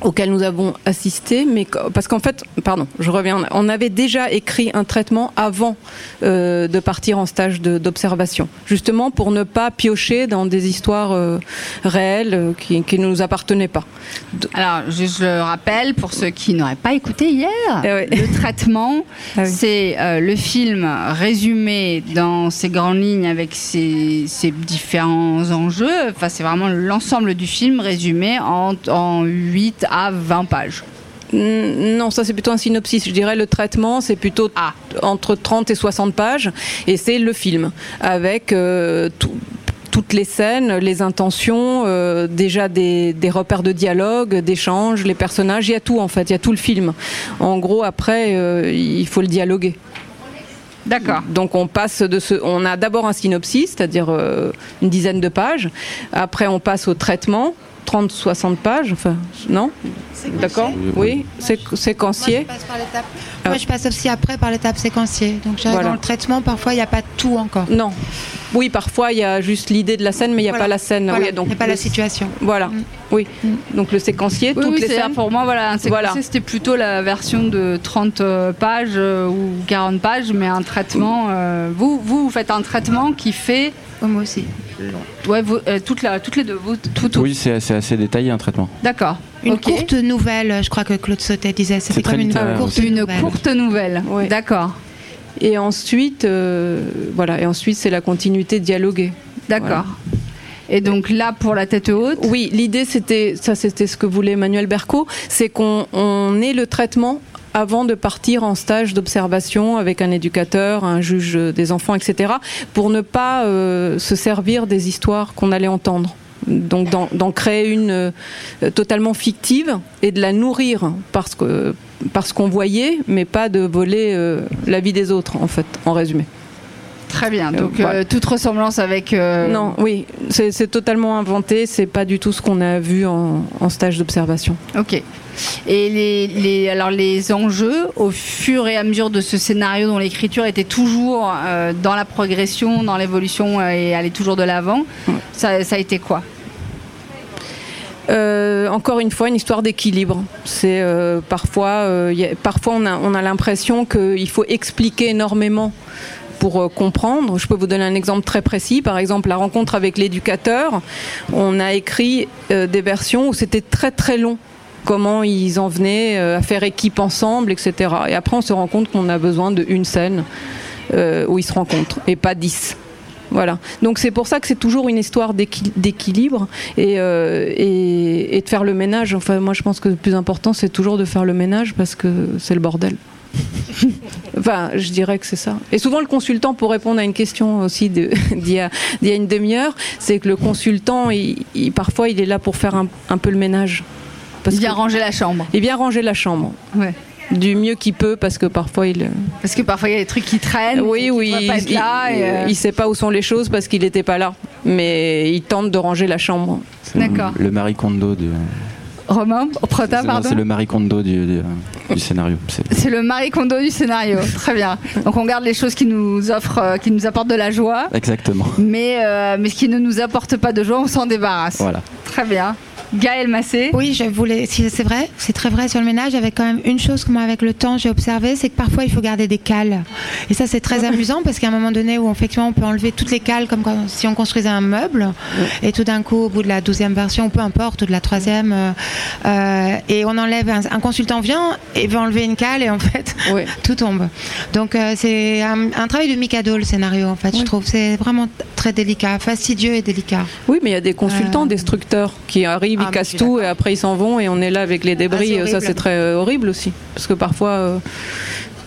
auquel nous avons assisté, mais parce qu'en fait, pardon, je reviens, on avait déjà écrit un traitement avant euh, de partir en stage d'observation, justement pour ne pas piocher dans des histoires euh, réelles euh, qui, qui ne nous appartenaient pas. Alors, je, le rappelle pour ceux qui n'auraient pas écouté hier, Eh le traitement, c'est euh, le film résumé dans ses grandes lignes avec ses, ses différents enjeux. Enfin, c'est vraiment l'ensemble du film résumé en, en 8 à 20 pages. Non, ça c'est plutôt un synopsis. Je dirais le traitement, c'est plutôt entre 30 et 60 pages, et c'est le film avec euh, tout- toutes les scènes, les intentions, euh, déjà des, des repères de dialogue, d'échanges, les personnages, il y a tout en fait, il y a tout le film. En gros, après, euh, il faut le dialoguer. D'accord. Donc on passe de ce, on a d'abord un synopsis, c'est-à-dire euh, une dizaine de pages. Après on passe au traitement, 30-60 pages, enfin non D'accord Oui, c'est séquencier. Moi, je passe par l'étape. Moi, je passe aussi après par l'étape séquencier. Donc, Voilà. dans le traitement, parfois, il n'y a pas tout encore. Non. Oui, parfois il y a juste l'idée de la scène, mais il n'y a Voilà. pas la scène. Voilà. Oui, donc Il n'y a pas le- la situation. Voilà. Oui. Donc le séquencier, Oui, toutes oui, les scènes. Pour moi, voilà, un séquencier, Voilà. c'était plutôt la version de 30 euh, pages euh, ou 40 pages, mais un traitement. euh, vous, vous, vous faites un traitement qui fait. moi aussi. Ouais, vous, euh, toutes, la- toutes les deux. Vous, tout, tout. Oui, c'est assez détaillé un traitement. D'accord. Une courte nouvelle, je crois que Claude Sautet disait. C'était comme une courte aussi. Une nouvelle. courte nouvelle. D'accord. Et ensuite, euh, voilà. Et ensuite c'est la continuité dialoguée. D'accord. Et donc là, pour la tête haute Oui, l'idée c'était, ça c'était ce que voulait Emmanuel Berco, c'est qu'on on ait le traitement avant de partir en stage d'observation avec un éducateur, un juge des enfants, etc., pour ne pas euh, se servir des histoires qu'on allait entendre. Donc d'en créer une euh, totalement fictive et de la nourrir parce que parce qu'on voyait, mais pas de voler euh, la vie des autres en fait, en résumé. Très bien. Euh, Donc voilà. euh, toute ressemblance avec. euh, Non, oui, c'est c'est totalement inventé, c'est pas du tout ce qu'on a vu en, en stage d'observation. Ok. Et les, les- alors les enjeux, au fur et à mesure de ce scénario dont l'écriture était toujours euh, dans la progression, dans l'évolution euh, et allait toujours de l'avant, ça, ça a été quoi? Euh, encore une fois, une histoire d'équilibre. C'est parfois, y a- parfois on a, on a l'impression qu'il faut expliquer énormément pour comprendre. Je peux vous donner un exemple très précis. Par exemple, la rencontre avec l'éducateur. On a écrit euh, des versions où c'était très très long. Comment ils en venaient euh, à faire équipe ensemble, etc. Et après, on se rend compte qu'on a besoin d'une scène euh, où ils se rencontrent et pas dix. Voilà. Donc c'est pour ça que c'est toujours une histoire d'équi- d'équilibre et, euh, et, de faire le ménage. Enfin, moi je pense que le plus important c'est toujours de faire le ménage parce que c'est le bordel. enfin, je dirais que c'est ça. Et souvent le consultant, pour répondre à une question aussi d'il y, a- y a une demi-heure, c'est que le consultant, parfois il est là pour faire un peu le ménage. Parce Il vient que- ranger la chambre. Il vient ranger la chambre. Ouais. Du mieux qu'il peut parce que parfois il. Parce que parfois il y a des trucs qui traînent. Oui, qui oui, pas être là. il, et, euh, il sait pas où sont les choses parce qu'il n'était pas là. Mais il tente de ranger la chambre. D'accord. Le Marie Kondo du. Romain, Prota, pardon. C'est le Marie Kondo du, du, du scénario. C'est- le Marie Kondo du scénario. Très bien. Donc on garde les choses qui nous offrent, euh, qui nous apportent de la joie, Exactement. mais, euh, mais ce qui ne nous apporte pas de joie, on s'en débarrasse. Voilà. Très bien. Gaël Massé. Oui, je voulais. C'est vrai, c'est très vrai sur le ménage. Avec quand même une chose que moi, avec le temps, j'ai observé, c'est que parfois il faut garder des cales. Et ça, c'est très amusant parce qu'à un moment donné où effectivement on peut enlever toutes les cales comme quand- si on construisait un meuble, et tout d'un coup, au bout de la douzième version, ou peu importe, ou de la troisième, euh, euh, et on enlève un, un consultant vient et veut enlever une cale et en fait tout tombe. Donc euh, c'est un, un travail de Mikado le scénario en fait. Je trouve c'est vraiment très délicat, fastidieux et délicat. Oui, mais il y a des consultants, destructeurs qui arrivent, Ah, ils cassent tout et après ils s'en vont et on est là avec les débris. Ah, ça, horrible. c'est très euh, horrible aussi. Parce que parfois. euh,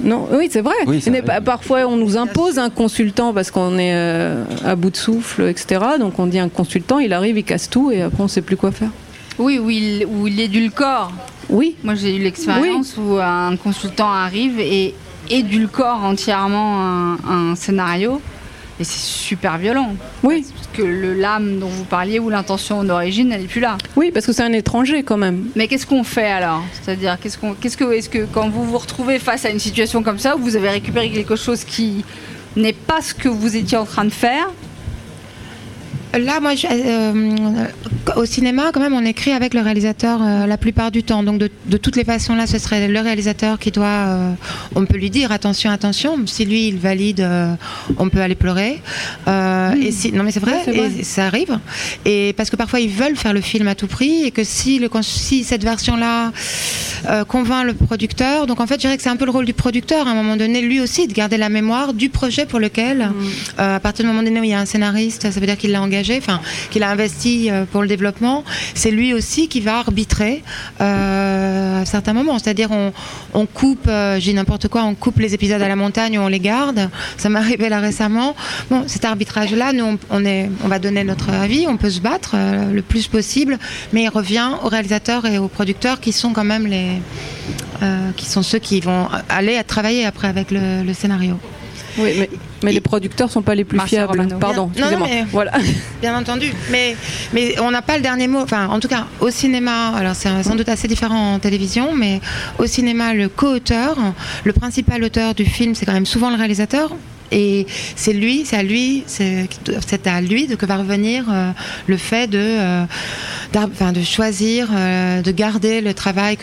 Non, oui, c'est vrai. Oui, Mais parfois, on nous impose un consultant parce qu'on est euh, à bout de souffle, etc. Donc, on dit un consultant, il arrive, il casse tout et après, on sait plus quoi faire. Oui, où il, où il édulcore. Oui. Moi, j'ai eu l'expérience où un consultant arrive et édulcore entièrement un, un scénario. Et c'est super violent. Oui. Parce que le l'âme dont vous parliez ou l'intention d'origine, elle n'est plus là. Oui, parce que c'est un étranger quand même. Mais qu'est-ce qu'on fait alors? C'est-à-dire, qu'est-ce qu'on, qu'est-ce que, est-ce que quand vous vous retrouvez face à une situation comme ça où vous avez récupéré quelque chose qui n'est pas ce que vous étiez en train de faire, Là, moi, je- euh, au cinéma, quand même, on écrit avec le réalisateur euh, la plupart du temps. Donc, de, de toutes les façons, là, ce serait le réalisateur qui doit. euh, on peut lui dire attention, attention. Si lui, il valide, on peut aller pleurer. Et si, non, mais c'est vrai, Ouais, c'est vrai. et ça arrive. Et parce que parfois, ils veulent faire le film à tout prix et que si, le, cons- si cette version-là convainc le producteur, donc en fait, je dirais que c'est un peu le rôle du producteur à un moment donné, lui aussi, de garder la mémoire du projet pour lequel, euh, à partir du moment donné où il y a un scénariste, ça veut dire qu'il l'a engagé, qu'il a investi euh, pour le développement, c'est lui aussi qui va arbitrer euh, à certains moments. C'est-à-dire, on, coupe, euh, j'ai n'importe quoi, on coupe les épisodes à la montagne ou on les garde. Ça m'est arrivé là récemment. Bon, cet arbitrage-là, nous, on, est, on va donner notre avis, on peut se battre le plus possible, mais il revient aux réalisateurs et aux producteurs qui sont quand même les, qui sont ceux qui vont aller à travailler après avec le scénario. Oui, mais, mais les producteurs sont pas les plus Marcia fiables. Romano. Pardon, Bien- non, non, excusez-moi. mais- Voilà. Bien entendu, mais, mais on n'a pas le dernier mot. Enfin, en tout cas, au cinéma, alors c'est sans doute assez différent en télévision, mais au cinéma, le co-auteur, le principal auteur du film, c'est quand même souvent le réalisateur. Et c'est lui, c'est à lui, c'est à lui de que va revenir euh, le fait de, euh, choisir, euh, de garder le travail.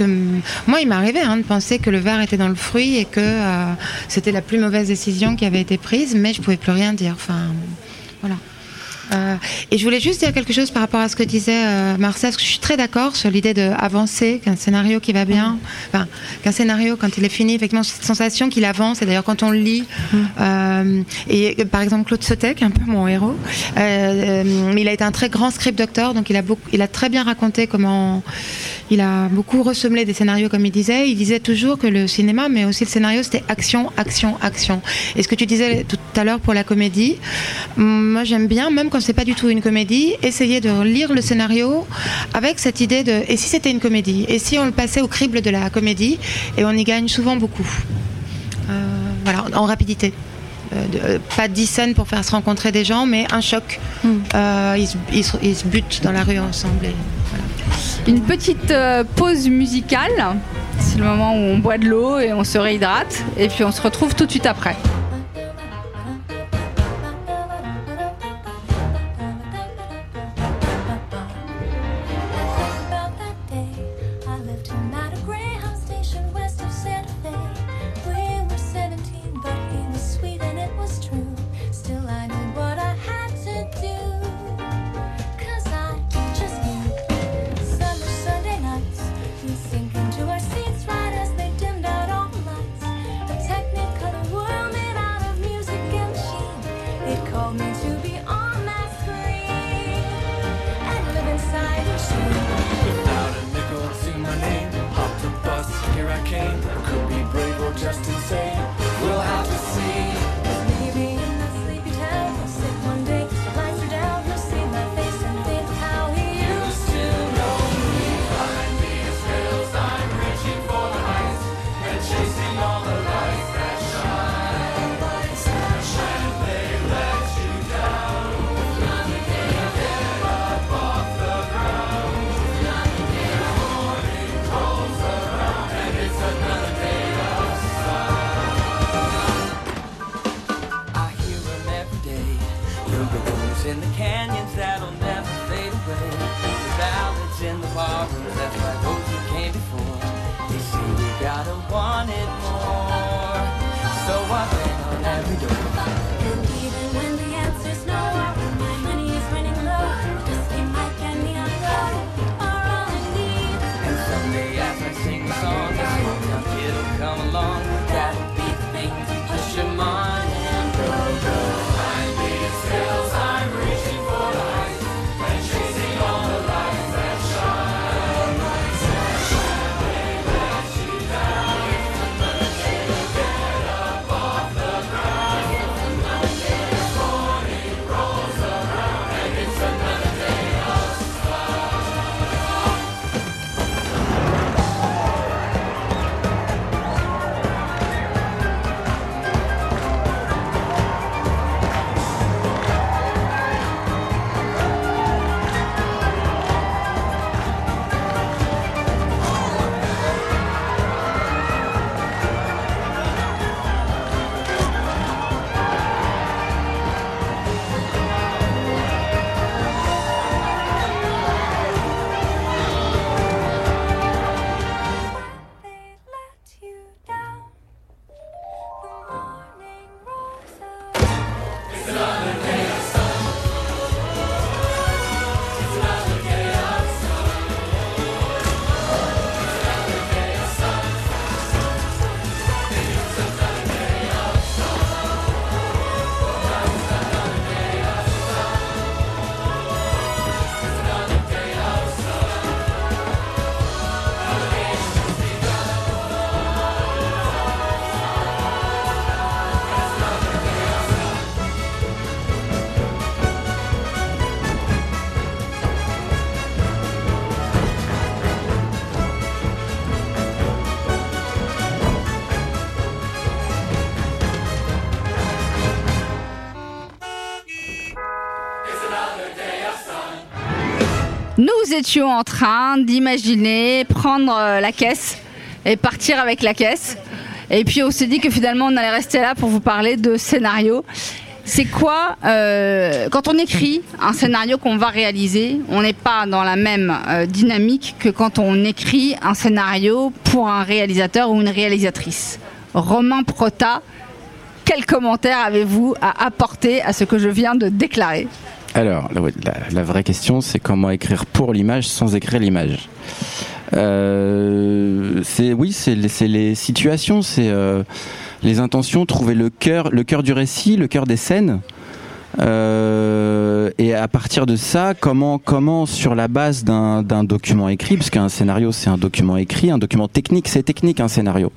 Moi, il m'est arrivé hein, de penser que le verre était dans le fruit et que c'était la plus mauvaise décision qui avait été prise, mais je pouvais plus rien dire. Enfin, voilà. Euh, et je voulais juste dire quelque chose par rapport à ce que disait euh, Marcel, parce que je suis très d'accord sur l'idée d'avancer, qu'un scénario qui va bien, enfin, qu'un scénario, quand il est fini, effectivement, cette sensation qu'il avance, et d'ailleurs quand on le lit, euh, et euh, par exemple Claude Sotek, un peu mon héros, euh, il a été un très grand script doctor, donc il a, beaucoup, il a très bien raconté comment il a beaucoup ressemblé des scénarios, comme il disait. Il disait toujours que le cinéma, mais aussi le scénario, c'était action, action, action. Et ce que tu disais tout à l'heure pour la comédie, moi j'aime bien, même quand c'est pas du tout une comédie, essayer de lire le scénario avec cette idée de et si c'était une comédie? Et si on le passait au crible de la comédie? Et on y gagne souvent beaucoup. Euh, voilà, en rapidité. Euh, de- euh, pas dix scènes pour faire se rencontrer des gens, mais un choc. Euh, ils, se- ils se- ils se butent dans la rue ensemble. et. Une petite euh, pause musicale. C'est le moment où on boit de l'eau et on se réhydrate. Et puis on se retrouve tout de suite après. Étions en train d'imaginer prendre euh, la caisse et partir avec la caisse. Et puis on s'est dit que finalement on allait rester là pour vous parler de scénario. C'est quoi euh, quand on écrit un scénario qu'on va réaliser On n'est pas dans la même euh, dynamique que quand on écrit un scénario pour un réalisateur ou une réalisatrice? Romain Prota, quel commentaire avez-vous à apporter à ce que je viens de déclarer? Alors, la, vraie question, c'est comment écrire pour l'image sans écrire l'image. Euh, c'est oui, c'est les, c'est les situations, c'est euh, les intentions, trouver le cœur, le cœur du récit, le cœur des scènes. Euh, et à partir de ça, comment, comment sur la base d'un document écrit, parce qu'un scénario c'est un document écrit, un document technique, c'est technique un scénario.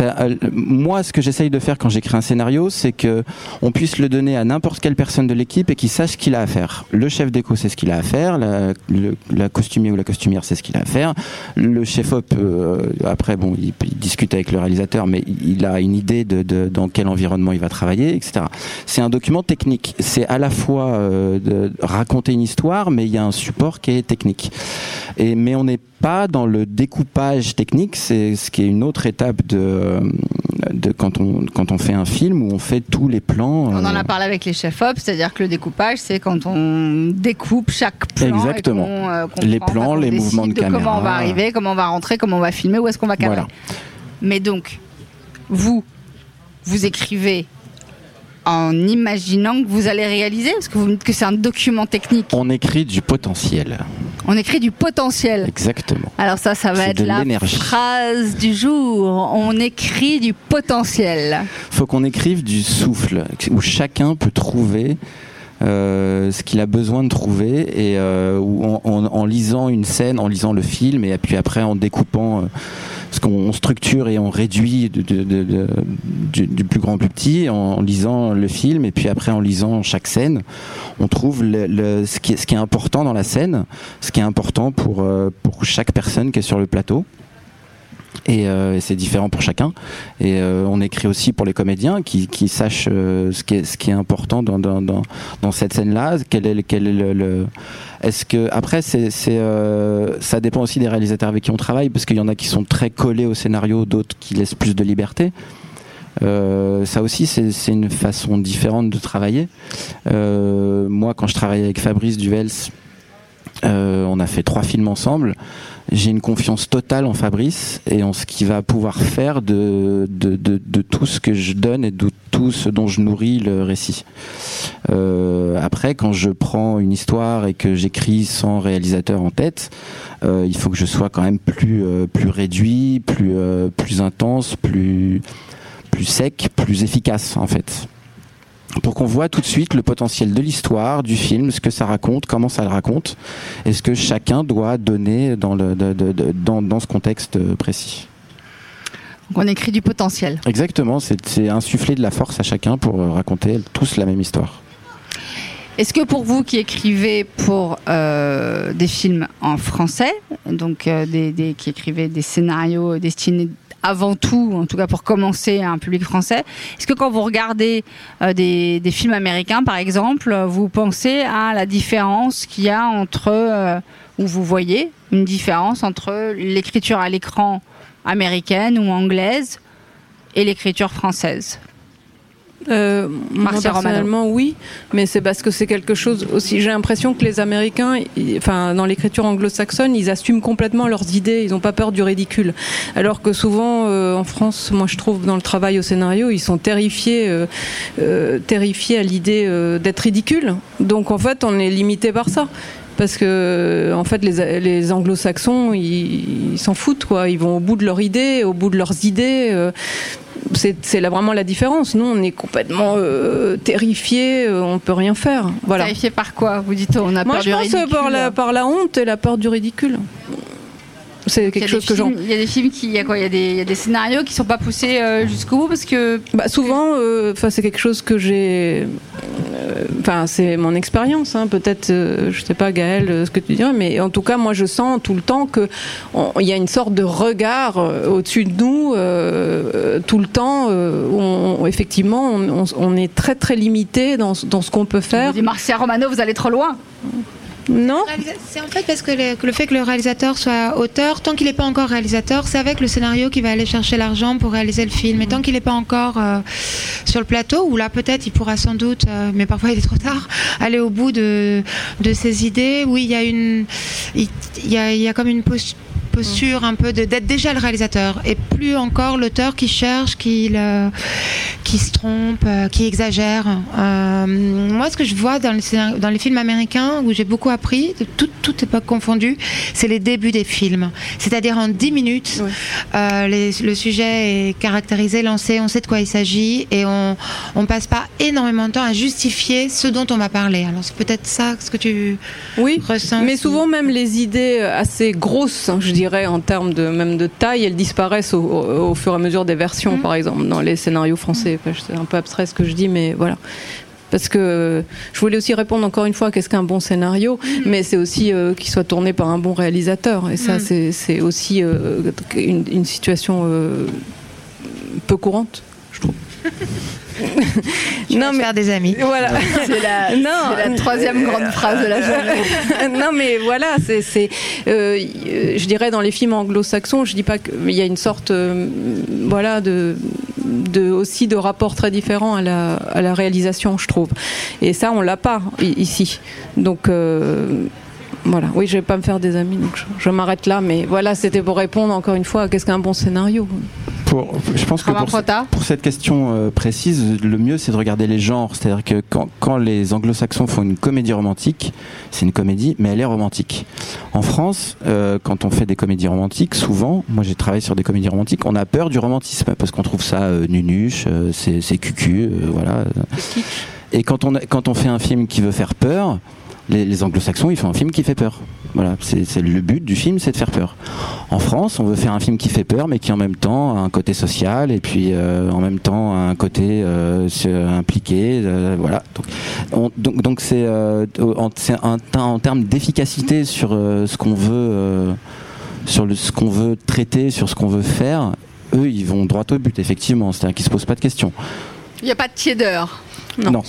Euh, moi, ce que j'essaye de faire quand j'écris un scénario, c'est que on puisse le donner à n'importe quelle personne de l'équipe et qu'il sache ce qu'il a à faire. Le chef déco sait ce qu'il a à faire, la, le, costumier ou la costumière sait ce qu'il a à faire, le chef op euh, après bon, il, il discute avec le réalisateur, mais il a une idée de dans quel environnement il va travailler, etc. C'est un document technique. C'est à la fois euh, de raconter une histoire, mais il y a un support qui est technique. Et mais on n'est pas dans le découpage technique, c'est ce qui est une autre étape de, de quand on quand on fait un film où on fait tous les plans. On en euh, a parlé avec les chefs op, c'est-à-dire que le découpage, c'est quand on découpe chaque plan. Exactement. euh, Les plans, les mouvements de Comment on caméra. va arriver, comment on va rentrer, comment on va filmer, où est-ce qu'on va cadrer. Voilà. Mais donc, vous, vous écrivez en imaginant que vous allez réaliser, parce que vous me dites que c'est un document technique. On écrit du potentiel. On écrit du potentiel. Exactement. Alors ça, ça va être la phrase du jour. On écrit du potentiel. faut qu'on écrive du souffle, où chacun peut trouver euh, ce qu'il a besoin de trouver et euh, où en, en- en lisant une scène, en lisant le film et puis après en découpant euh, ce qu'on structure et on réduit du, plus grand au plus petit en, lisant le film et puis après en lisant chaque scène, on trouve ce, qui est, ce qui est important dans la scène, ce qui est important pour, euh, pour chaque personne qui est sur le plateau. Et, euh, c'est différent pour chacun. Et euh, on écrit aussi pour les comédiens qui, qui sachent euh, ce, qui est, ce qui est important dans, dans, dans, dans cette scène-là. Quel est, quel est le, le- Est-ce que après c'est, c'est, euh, ça dépend aussi des réalisateurs avec qui on travaille parce qu'il y en a qui sont très collés au scénario, d'autres qui laissent plus de liberté. Euh, ça aussi, c'est, c'est une façon différente de travailler. Euh, moi, quand je travaillais avec Fabrice Duvels, Euh, on a fait trois films ensemble. J'ai une confiance totale en Fabrice et en ce qu'il va pouvoir faire de, tout ce que je donne et de tout ce dont je nourris le récit. Euh, après, quand je prends une histoire et que j'écris sans réalisateur en tête, euh, il faut que je sois quand même plus, réduit, plus, plus intense, plus, plus sec, plus efficace en fait pour qu'on voit tout de suite le potentiel de l'histoire, du film, ce que ça raconte, comment ça le raconte, et ce que chacun doit donner dans, le, de- de- de- dans, dans ce contexte précis? Donc on écrit du potentiel. Exactement, c'est insuffler de la force à chacun pour euh, raconter tous la même histoire. Est-ce que pour vous qui écrivez pour euh, des films en français, donc euh, des, des- qui écrivez des scénarios destinés avant tout, en tout cas pour commencer, un public français, est-ce que quand vous regardez euh, des, des films américains, par exemple, vous pensez à la différence qu'il y a entre, euh, ou vous voyez une différence entre l'écriture à l'écran américaine ou anglaise et l'écriture française? Euh, moi, personnellement, oui, mais c'est parce que c'est quelque chose aussi. J'ai l'impression que les Américains, ils- enfin, dans l'écriture anglo-saxonne, ils assument complètement leurs idées. Ils n'ont pas peur du ridicule. Alors que souvent, euh, en France, moi, je trouve dans le travail au scénario, ils sont terrifiés, euh, euh, terrifiés à l'idée d'être ridicules. Donc, en fait, on est limité par ça. Parce que, en fait, les, les anglo-saxons, ils s'en foutent, quoi. Ils vont au bout de leurs idées, au bout de leurs idées. euh, c'est là vraiment la différence. Nous, on est complètement euh, terrifiés, euh, on peut rien faire. Voilà. Terrifié par quoi? Vous dites on a Moi, peur je du pense euh, ridicule. par la, par la honte et la peur du ridicule. C'est Il y a quelque des chose que j'en. films- Il y a des films qui, il y a quoi Il y a des, il y a des scénarios qui sont pas poussés euh, jusqu'au bout parce que. Bah, souvent, euh, enfin, c'est quelque chose que j'ai. euh, Enfin, c'est mon expérience. hein. Peut-être, je sais pas, Gaël, ce que tu dirais, mais en tout cas, moi, je sens tout le temps que il y a une sorte de regard au-dessus de nous tout le temps. où on, effectivement, on, on- on est très très limité dans, ce- dans ce qu'on peut faire. Vous dites Marcia Romano, vous allez trop loin. Non. C'est en fait parce que le, fait que le réalisateur soit auteur, tant qu'il n'est pas encore réalisateur, c'est avec le scénario qu'il va aller chercher l'argent pour réaliser le film. Et tant qu'il n'est pas encore euh, sur le plateau, où là peut-être il pourra sans doute, euh, mais parfois il est trop tard, aller au bout de, de ses idées. Oui, il y a une, il y y a comme une pos- posture un peu d'être déjà le réalisateur et plus encore l'auteur qui cherche, qui, le- qui se trompe, euh, qui exagère. Euh, moi, ce que je vois dans les, dans les films américains, où j'ai beaucoup appris, de toute, toute époque confondue, c'est les débuts des films. C'est-à-dire en 10 minutes, euh, les- le sujet est caractérisé, lancé, on sait de quoi il s'agit et on on passe pas énormément de temps à justifier ce dont on va parler. Alors c'est peut-être ça ce que tu Oui, ressens. mais souvent même les idées assez grosses, hein, je dirais en termes de même de taille, elles disparaissent au, au- au fur et à mesure des versions, par exemple, dans les scénarios français. Enfin, C'est un peu abstrait ce que je dis, mais voilà. Parce que je voulais aussi répondre encore une fois, qu'est-ce qu'un bon scénario Mais c'est aussi euh, qu'il soit tourné par un bon réalisateur. Et ça, c'est- aussi euh, une, une situation euh, peu courante. Non, mais faire des amis. Voilà. C'est la, Non. la troisième grande phrase de la journée. non mais voilà, c'est, c'est, euh, je dirais dans les films anglo-saxons, je dis pas qu'il y a une sorte, euh, voilà, de, de aussi de rapport très différent à la, à la réalisation, je trouve. Et ça, on l'a pas ici. Donc euh, voilà. Oui, je vais pas me faire des amis, donc je, je m'arrête là. Mais voilà, c'était pour répondre encore une fois à qu'est-ce qu'un bon scénario. Pour, je pense que pour, cette question euh, précise, le mieux c'est de regarder les genres. C'est-à-dire que quand, quand les anglo-saxons font une comédie romantique, c'est une comédie, mais elle est romantique. En France, euh, quand on fait des comédies romantiques, souvent, moi j'ai travaillé sur des comédies romantiques, on a peur du romantisme parce qu'on trouve ça euh, nunuche, euh, c'est c'est cucu, euh, voilà. Et quand on, a- quand on fait un film qui veut faire peur, les, anglo-saxons, ils font un film qui fait peur. Voilà, c'est le but du film, c'est de faire peur. En France, on veut faire un film qui fait peur, mais qui en même temps a un côté social et puis euh, en même temps a un côté euh, impliqué. euh, voilà. Donc, on- donc, donc c'est en, termes d'efficacité sur ce qu'on veut, sur le, ce qu'on veut traiter, sur ce qu'on veut faire. Eux, ils vont droit au but, effectivement. C'est-à-dire qu'ils se posent pas de questions. Il n'y a pas de tiédeur. Non,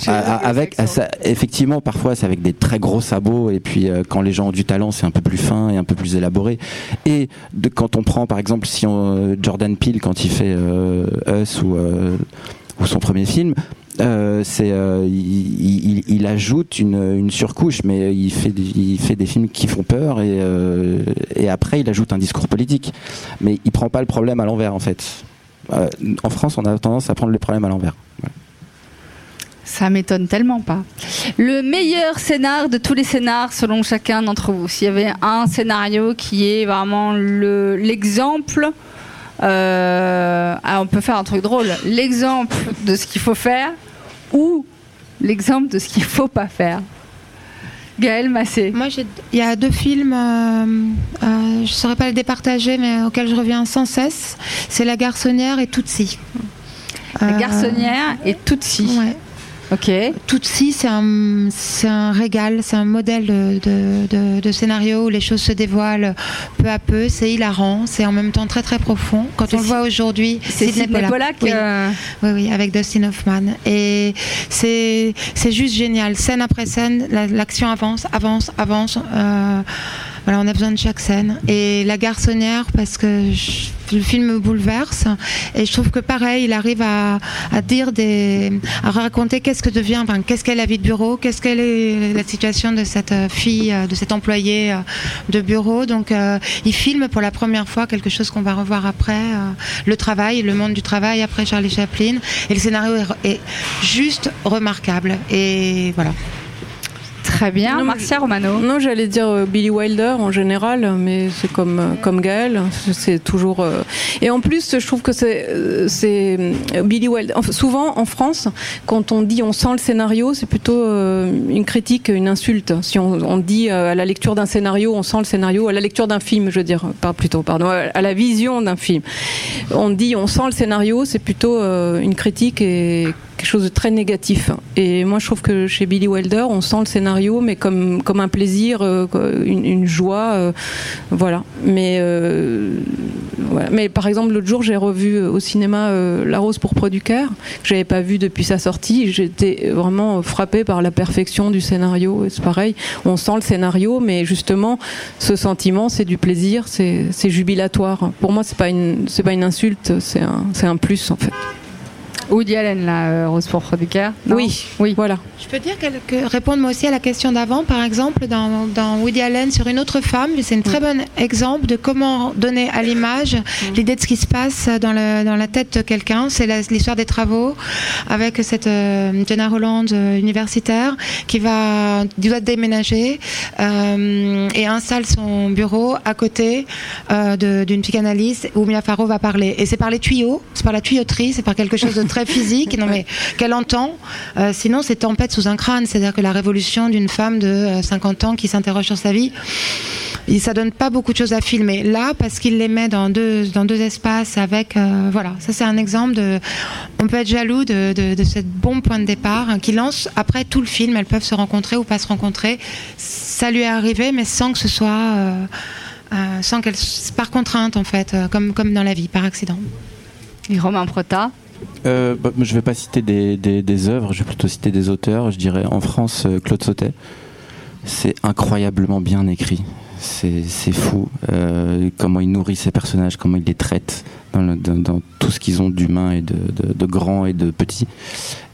avec ça- effectivement parfois c'est avec des très gros sabots et puis euh, quand les gens ont du talent c'est un peu plus fin et un peu plus élaboré et de, quand on prend par exemple si on, euh, Jordan Peele quand il fait euh, Us ou, euh, ou son premier film Euh, c'est, euh, il, il- il ajoute une, une surcouche, mais il fait, des, il fait des films qui font peur et, euh, et après il ajoute un discours politique. Mais il prend pas le problème à l'envers en fait. Euh, en France, on a tendance à prendre les problèmes à l'envers. Ça m'étonne tellement pas. Le meilleur scénar de tous les scénars selon chacun d'entre vous. S'il y avait un scénario qui est vraiment le- l'exemple, euh, ah, on peut faire un truc drôle, l'exemple de ce qu'il faut faire ou l'exemple de ce qu'il faut pas faire. Gaël Massé. Moi, il y a deux films, euh, euh, je ne saurais pas les départager, mais auxquels je reviens sans cesse. C'est La Garçonnière et Tootsie. La Euh, Garçonnière et Tootsie. Ouais. Ok. Tootsie, c'est un, c'est un régal, c'est un modèle de, de- de- de scénario où les choses se dévoilent peu à peu. C'est hilarant, c'est en même temps très très profond. Quand on le voit aujourd'hui, c'est Sidney Pollack, Oui. euh, oui, oui, avec Dustin Hoffman. Et c'est c'est juste génial. Scène après scène, la- l'action avance, avance, avance. Euh, voilà, on a besoin de chaque scène. Et La Garçonnière, parce que le film me bouleverse. Et je trouve que pareil, il arrive à, dire des. à raconter qu'est-ce que devient. Qu'est-ce qu'est la vie de bureau, qu'est-ce qu'elle est la situation de cette euh, fille, euh, de cet employé euh, de bureau. Donc, il filme pour la première fois quelque chose qu'on va revoir après. le travail, le monde du travail après Charlie Chaplin. Et le scénario est, est juste remarquable. Et voilà. Très bien. Marcia Romano. Non, j'allais dire euh, Billy Wilder en général, mais c'est comme euh, comme Gaël, c'est toujours. euh, Et en plus, je trouve que c'est c'est Billy Wilder. enfin, souvent en France, quand on dit on sent le scénario, c'est plutôt euh, une critique, une insulte. Si on, on dit euh, à la lecture d'un scénario, on sent le scénario, à la lecture d'un film, je veux dire, pas plutôt, pardon, à la vision d'un film, on dit on sent le scénario, c'est plutôt une critique et quelque chose de très négatif. Et moi, je trouve que chez Billy Wilder, on sent le scénario, mais comme, comme un plaisir, euh, une, joie, euh, voilà. Mais, euh, mais par exemple, l'autre jour, j'ai revu au cinéma La Rose pourpre du Caire, que j'avais pas vu depuis sa sortie. J'étais vraiment frappée par la perfection du scénario. C'est pareil, on sent le scénario, mais justement, ce sentiment, c'est du plaisir, c'est jubilatoire. Pour moi, c'est pas pas une insulte, c'est un, un plus en fait. Woody Allen, là, euh, Rose pour du Caire. Non Oui, oui, voilà. Je peux dire quelque, répondre moi aussi à la question d'avant, par exemple, dans, dans Woody Allen sur une autre femme. C'est un très bon exemple de comment donner à l'image l'idée de ce qui se passe dans, le, dans la tête de quelqu'un. C'est l'histoire des travaux avec cette euh, Jenna Holland euh, universitaire qui va doit déménager euh, et installe son bureau à côté euh, d'une psychanalyste où Mia Farrow va parler. Et c'est par les tuyaux, c'est par la tuyauterie, c'est par quelque chose de très physique, non mais qu'elle entend. Euh, sinon, c'est tempête sous un crâne, c'est-à-dire que la révolution d'une femme de euh, 50 ans qui s'interroge sur sa vie, ça donne pas beaucoup de choses à filmer. Là, parce qu'il les met dans deux, dans deux espaces avec, euh, voilà, ça c'est un exemple de, on peut être jaloux de, de, de ce bon point de départ hein, qui lance après tout le film. Elles peuvent se rencontrer ou pas se rencontrer. Ça lui est arrivé, mais sans que ce soit, euh, euh, sans qu'elle, par contrainte en fait, euh, comme, comme dans la vie, par accident. Et Romain Prota. Euh, bah, je vais pas citer des, œuvres, je vais plutôt citer des auteurs. Je dirais en France, euh, Claude Sautet. C'est incroyablement bien écrit. C'est fou euh, comment il nourrit ses personnages, comment il les traite dans, tout ce qu'ils ont d'humain et de grand et de petit.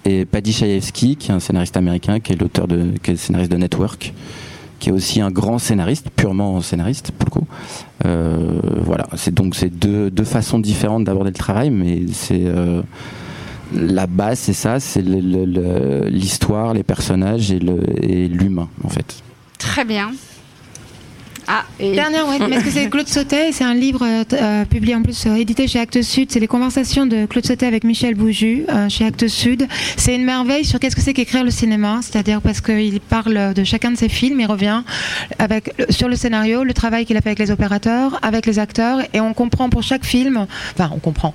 Et Paddy Chayefsky, qui est un scénariste américain, qui est l'auteur de, qui est le scénariste de Network, qui est aussi un grand scénariste, purement scénariste pour le coup. Euh, voilà, c'est donc c'est deux, deux façons différentes d'aborder le travail, mais c'est euh, la base, c'est ça, c'est l'histoire, les personnages et l'humain en fait. Très bien. Ah, et... Dernière, ouais, est-ce que c'est Claude Sautet et C'est un livre euh, publié en plus, euh, édité chez Actes Sud. C'est les conversations de Claude Sautet avec Michel Bouju euh, chez Actes Sud. C'est une merveille sur qu'est-ce que c'est qu'écrire le cinéma, c'est-à-dire parce qu'il parle de chacun de ses films, il revient avec, sur le scénario, le travail qu'il a fait avec les opérateurs, avec les acteurs, et on comprend pour chaque film, enfin on comprend,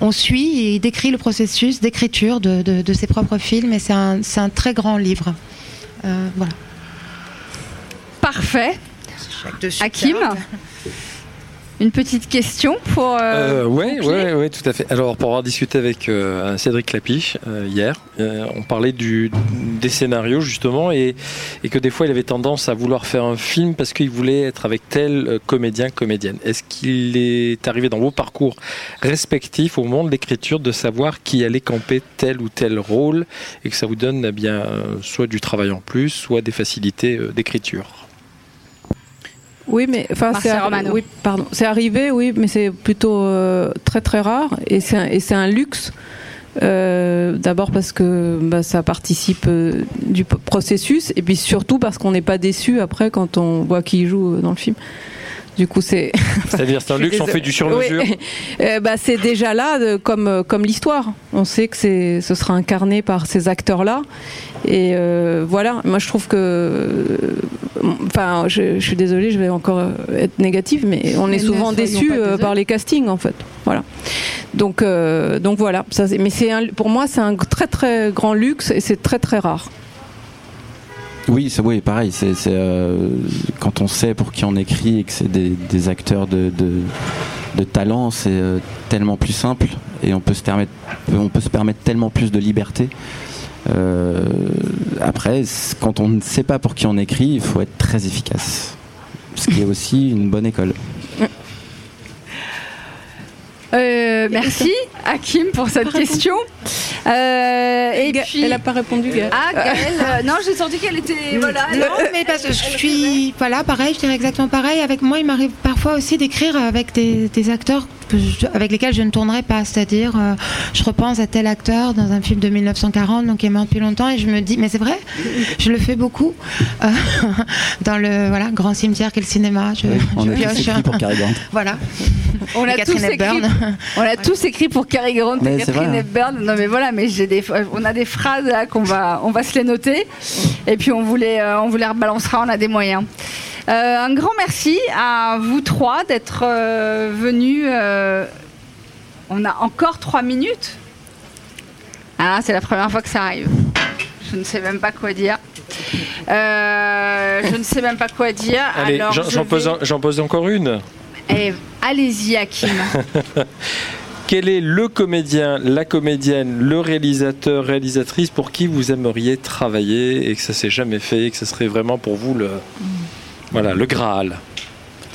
on suit et il décrit le processus d'écriture de, de- de ses propres films, et c'est un, un très grand livre. Voilà. Parfait. Hakim une petite question pour. Euh, euh, ouais, boucler ouais, ouais, tout à fait. Alors, pour avoir discuté avec euh, Cédric Clapiche euh, hier, euh, on parlait du, des scénarios justement et, et que des fois il avait tendance à vouloir faire un film parce qu'il voulait être avec tel euh, comédien, comédienne. Est-ce qu'il est arrivé dans vos parcours respectifs au moment de l'écriture de savoir qui allait camper tel ou tel rôle et que ça vous donne eh bien euh, soit du travail en plus, soit des facilités euh, d'écriture? Oui, mais enfin, c'est arri- Romano. oui, pardon, c'est arrivé, oui, mais c'est plutôt euh, très très rare et c'est un, et c'est un luxe. Euh, D'abord parce que bah, ça participe euh, du processus et puis surtout parce qu'on n'est pas déçu après quand on voit qui joue dans le film. Du coup, c'est. C'est-à-dire, c'est un luxe, on fait du sur-mesure Oui. Euh, bah, c'est déjà là de- comme, comme l'histoire. On sait que c'est, ce sera incarné par ces acteurs-là. Et euh, voilà, moi je trouve que. Enfin, je, je suis désolée, je vais encore euh, être négative, mais on Mais est souvent pas euh, par les castings en fait. Voilà. Donc, euh, donc voilà. Ça, mais c'est un- pour moi, c'est un très très grand luxe et c'est très très rare. Oui, c'est oui, pareil. C'est c'est, euh, quand on sait pour qui on écrit et que c'est des, des acteurs de, de, de talent, c'est euh, tellement plus simple et on peut se permettre, on peut se permettre tellement plus de liberté. Euh, après, quand on ne sait pas pour qui on écrit, il faut être très efficace. Ce qui est aussi une bonne école. Euh, merci Hakim pour cette question. Euh, et puis... Elle n'a pas répondu, Gaëlle. Ah, Gaëlle, euh, non, j'ai senti qu'elle était. Voilà, Non, mais parce que je suis. Voilà, pareil, je dirais exactement pareil. Avec moi, il m'arrive parfois aussi d'écrire avec des, des acteurs que je- avec lesquels je ne tournerai pas. C'est-à-dire, euh, je repense à tel acteur dans un film de 1940, donc qui est mort depuis longtemps, et je me dis, mais c'est vrai, je le fais beaucoup euh, dans le voilà, grand cimetière qu'est le cinéma. Je, on je a tous pioche. écrit pour Cary Grant. Voilà. On a, Et tous Catherine écrit, Hepburn. on a tous écrit pour Cary Grant Mais et Catherine vrai. Hepburn. Non mais voilà, mais j'ai des, on a des phrases là qu'on va, on va se les noter. Et puis on vous les, euh, on vous les rebalancera. On a des moyens. Euh, un grand merci à vous trois d'être euh, venus. euh, on a encore trois minutes. Ah, c'est la première fois que ça arrive. Je ne sais même pas quoi dire. Euh, je ne sais même pas quoi dire. Allez, Alors, j'en je j'en pose, vais- un- j'en pose encore une. Eh, Allez-y, Hakim. Quel est le comédien, la comédienne, le réalisateur, réalisatrice pour qui vous aimeriez travailler et que ça s'est jamais fait et que ce serait vraiment pour vous le, voilà, le Graal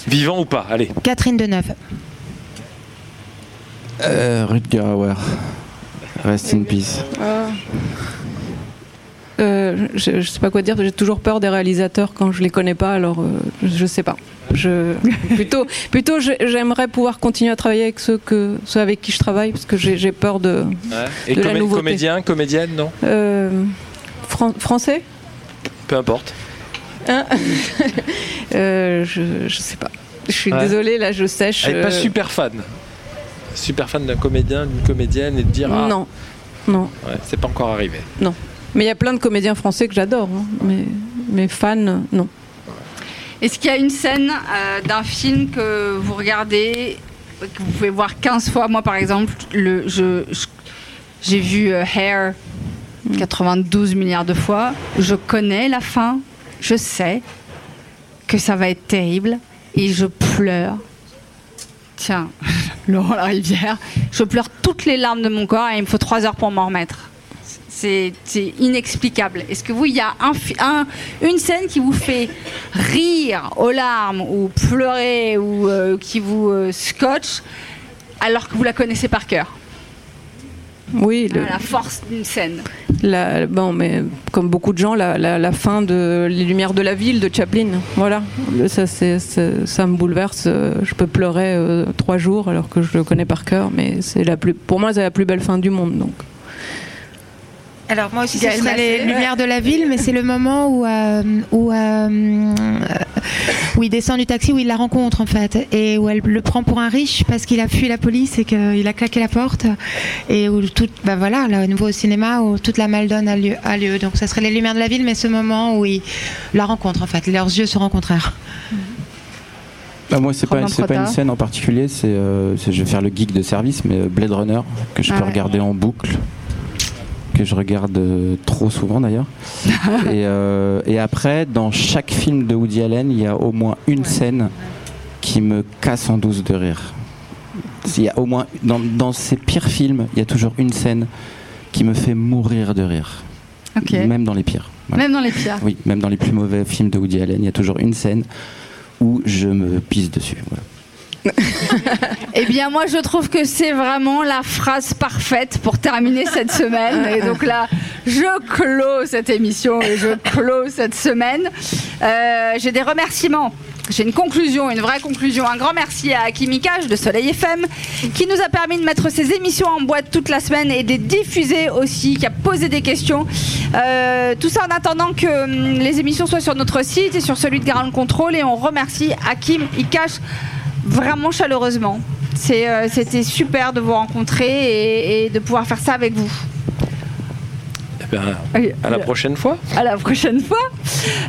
Vivant ou pas Allez. Catherine Deneuve. Euh, Rutger Hauer. Rest in peace. Ah. Euh, je, je sais pas quoi dire. J'ai toujours peur des réalisateurs quand je les connais pas. Alors, euh, je, je sais pas. Je, plutôt, plutôt, j'aimerais pouvoir continuer à travailler avec ceux que ceux avec qui je travaille parce que j'ai j'ai peur de. Et de la nouveauté. comédien, comédienne, non? Euh, Fran- français? Peu importe. Hein Euh, je, je sais pas. Je suis Ouais. désolée, là, je sèche. Elle n'est pas euh, super fan. Super fan d'un comédien, d'une comédienne et de dire ah, Non, non, ouais, c'est pas encore arrivé. non. Mais il y a plein de comédiens français que j'adore. hein. Mais, mais fans, non. Est-ce qu'il y a une scène euh, d'un film que vous regardez, que vous pouvez voir 15 fois? Moi, par exemple, le, je, je- j'ai vu euh, Hair 92 milliards de fois. Je connais la fin. Je sais que ça va être terrible. Et je pleure. Tiens, Laurent la rivière. Je pleure toutes les larmes de mon corps et il me faut 3 heures pour m'en remettre. C'est inexplicable. Est-ce que vous, il y a une scène qui vous fait rire aux larmes ou pleurer ou euh, qui vous euh, scotche alors que vous la connaissez par cœur? Oui, le- Ah, La force d'une scène. La, bon, mais comme beaucoup de gens, la, la- la fin de Les Lumières de la Ville de Chaplin, voilà, ça, c'est- ça me bouleverse. euh, Je peux pleurer euh, trois jours alors que je le connais par cœur, mais c'est la plus, pour moi, c'est la plus belle fin du monde. Donc. Alors moi aussi, ce serait les lumières de la ville, mais c'est le moment où euh, où euh, où il descend du taxi, où il la rencontre en fait, et où elle le prend pour un riche parce qu'il a fui la police et qu'il a claqué la porte, et où tout, bah voilà, là, au nouveau au cinéma où toute la maldonne a lieu, a lieu. Donc ça serait les lumières de la ville, mais ce moment où il la rencontre en fait, leurs yeux se rencontrèrent. Bah, moi, c'est pas, pas une scène en particulier, c'est, euh, je vais faire le geek de service, mais euh, Blade Runner, que je Ah peux ouais. regarder en boucle, que je regarde euh, trop souvent d'ailleurs. et, euh, et après, dans chaque film de Woody Allen, il y a au moins une scène qui me casse en douce de rire. Il y a au moins dans, dans ces pires films, il y a toujours une scène qui me fait mourir de rire. Ok. Même dans les pires. Voilà. Même dans les pires. Oui, même dans les plus mauvais films de Woody Allen, il y a toujours une scène où je me pisse dessus. voilà. Eh bien, moi, je trouve que c'est vraiment la phrase parfaite pour terminer cette semaine. Et donc là, je clôt cette émission et je clôt cette semaine. Euh, J'ai des remerciements. J'ai une conclusion, une vraie conclusion. Un grand merci à Hakim Ikash de Soleil FM qui nous a permis de mettre ces émissions en boîte toute la semaine et de les diffuser aussi, qui a posé des questions. Euh, tout ça en attendant que hum, les émissions soient sur notre site et sur celui de Garant Control. Et on remercie Hakim Ikash vraiment chaleureusement. Euh, C'était super de vous rencontrer et de pouvoir faire ça avec vous. Ben, à la prochaine fois. À la prochaine fois.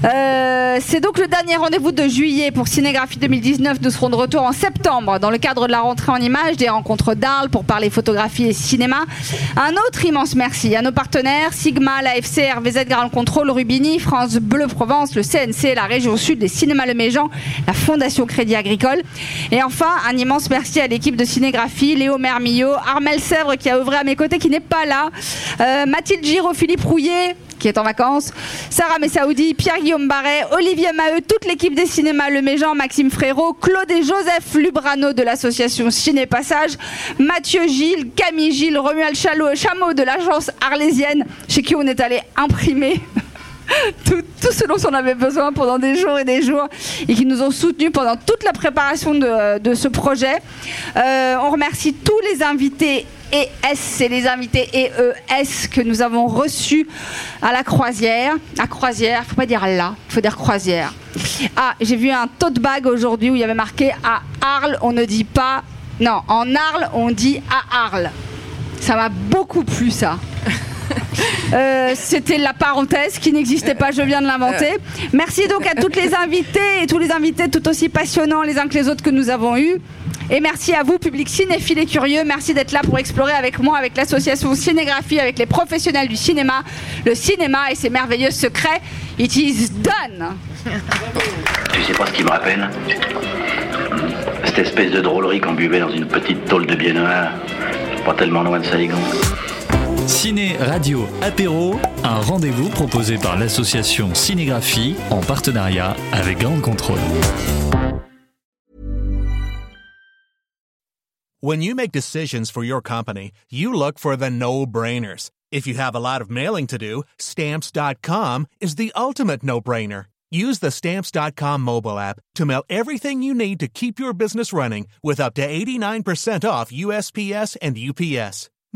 Euh, c'est donc le dernier rendez-vous de juillet pour Cinégraphie 2019. Nous serons de retour en septembre dans le cadre de la rentrée en images des rencontres d'Arles pour parler photographie et cinéma. Un autre immense merci à nos partenaires Sigma, l'AFC, RVZ Grand Contrôle, Rubini, France Bleu Provence, le CNC, la région sud, les cinémas Le Méjean, la Fondation Crédit Agricole. Et enfin, un immense merci à l'équipe de Cinégraphie, Léo Mermillot, Armel Sèvres qui a œuvré à mes côtés, qui n'est pas là, euh, Mathilde Giraud, Philippe Rouillet, qui est en vacances, Sarah Messaoudi, Pierre-Guillaume Barret, Olivier Maheu, toute l'équipe des cinémas Le Méjean, Maxime Frérot, Claude et Joseph Lubrano de l'association Ciné Passage, Mathieu Gilles, Camille Gilles, Romuald Chalot, Chameau de l'agence arlésienne, chez qui on est allé imprimer tout, tout ce dont on avait besoin pendant des jours et des jours et qui nous ont soutenus pendant toute la préparation de, ce projet. Euh, on remercie tous les invités et S, c'est les invités EES que nous avons reçus à la croisière. À croisière, faut pas dire là, faut dire croisière. Ah, j'ai vu un tote bag aujourd'hui où il y avait marqué à Arles, on ne dit pas. Non, en Arles, on dit à Arles. Ça m'a beaucoup plu ça. Euh, C'était la parenthèse qui n'existait pas, je viens de l'inventer. Merci donc à toutes les invités et tous les invités tout aussi passionnants les uns que les autres que nous avons eus. Et merci à vous, public cinéphile et curieux. Merci d'être là pour explorer avec moi, avec l'association Cinégraphie, avec les professionnels du cinéma, le cinéma et ses merveilleux secrets. It is done! Tu sais pas ce qui me rappelle Cette espèce de drôlerie qu'on buvait dans une petite tôle de biais noir, pas tellement loin de Saigon. Ciné, radio, apéro, un rendez-vous proposé par l'association Cinégraphie en partenariat avec Grande Contrôle. When you make decisions for your company, you look for the no-brainers. If you have a lot of mailing to do, stamps.com is the ultimate no-brainer. Use the stamps.com mobile app to mail everything you need to keep your business running with up to 89% off USPS and UPS.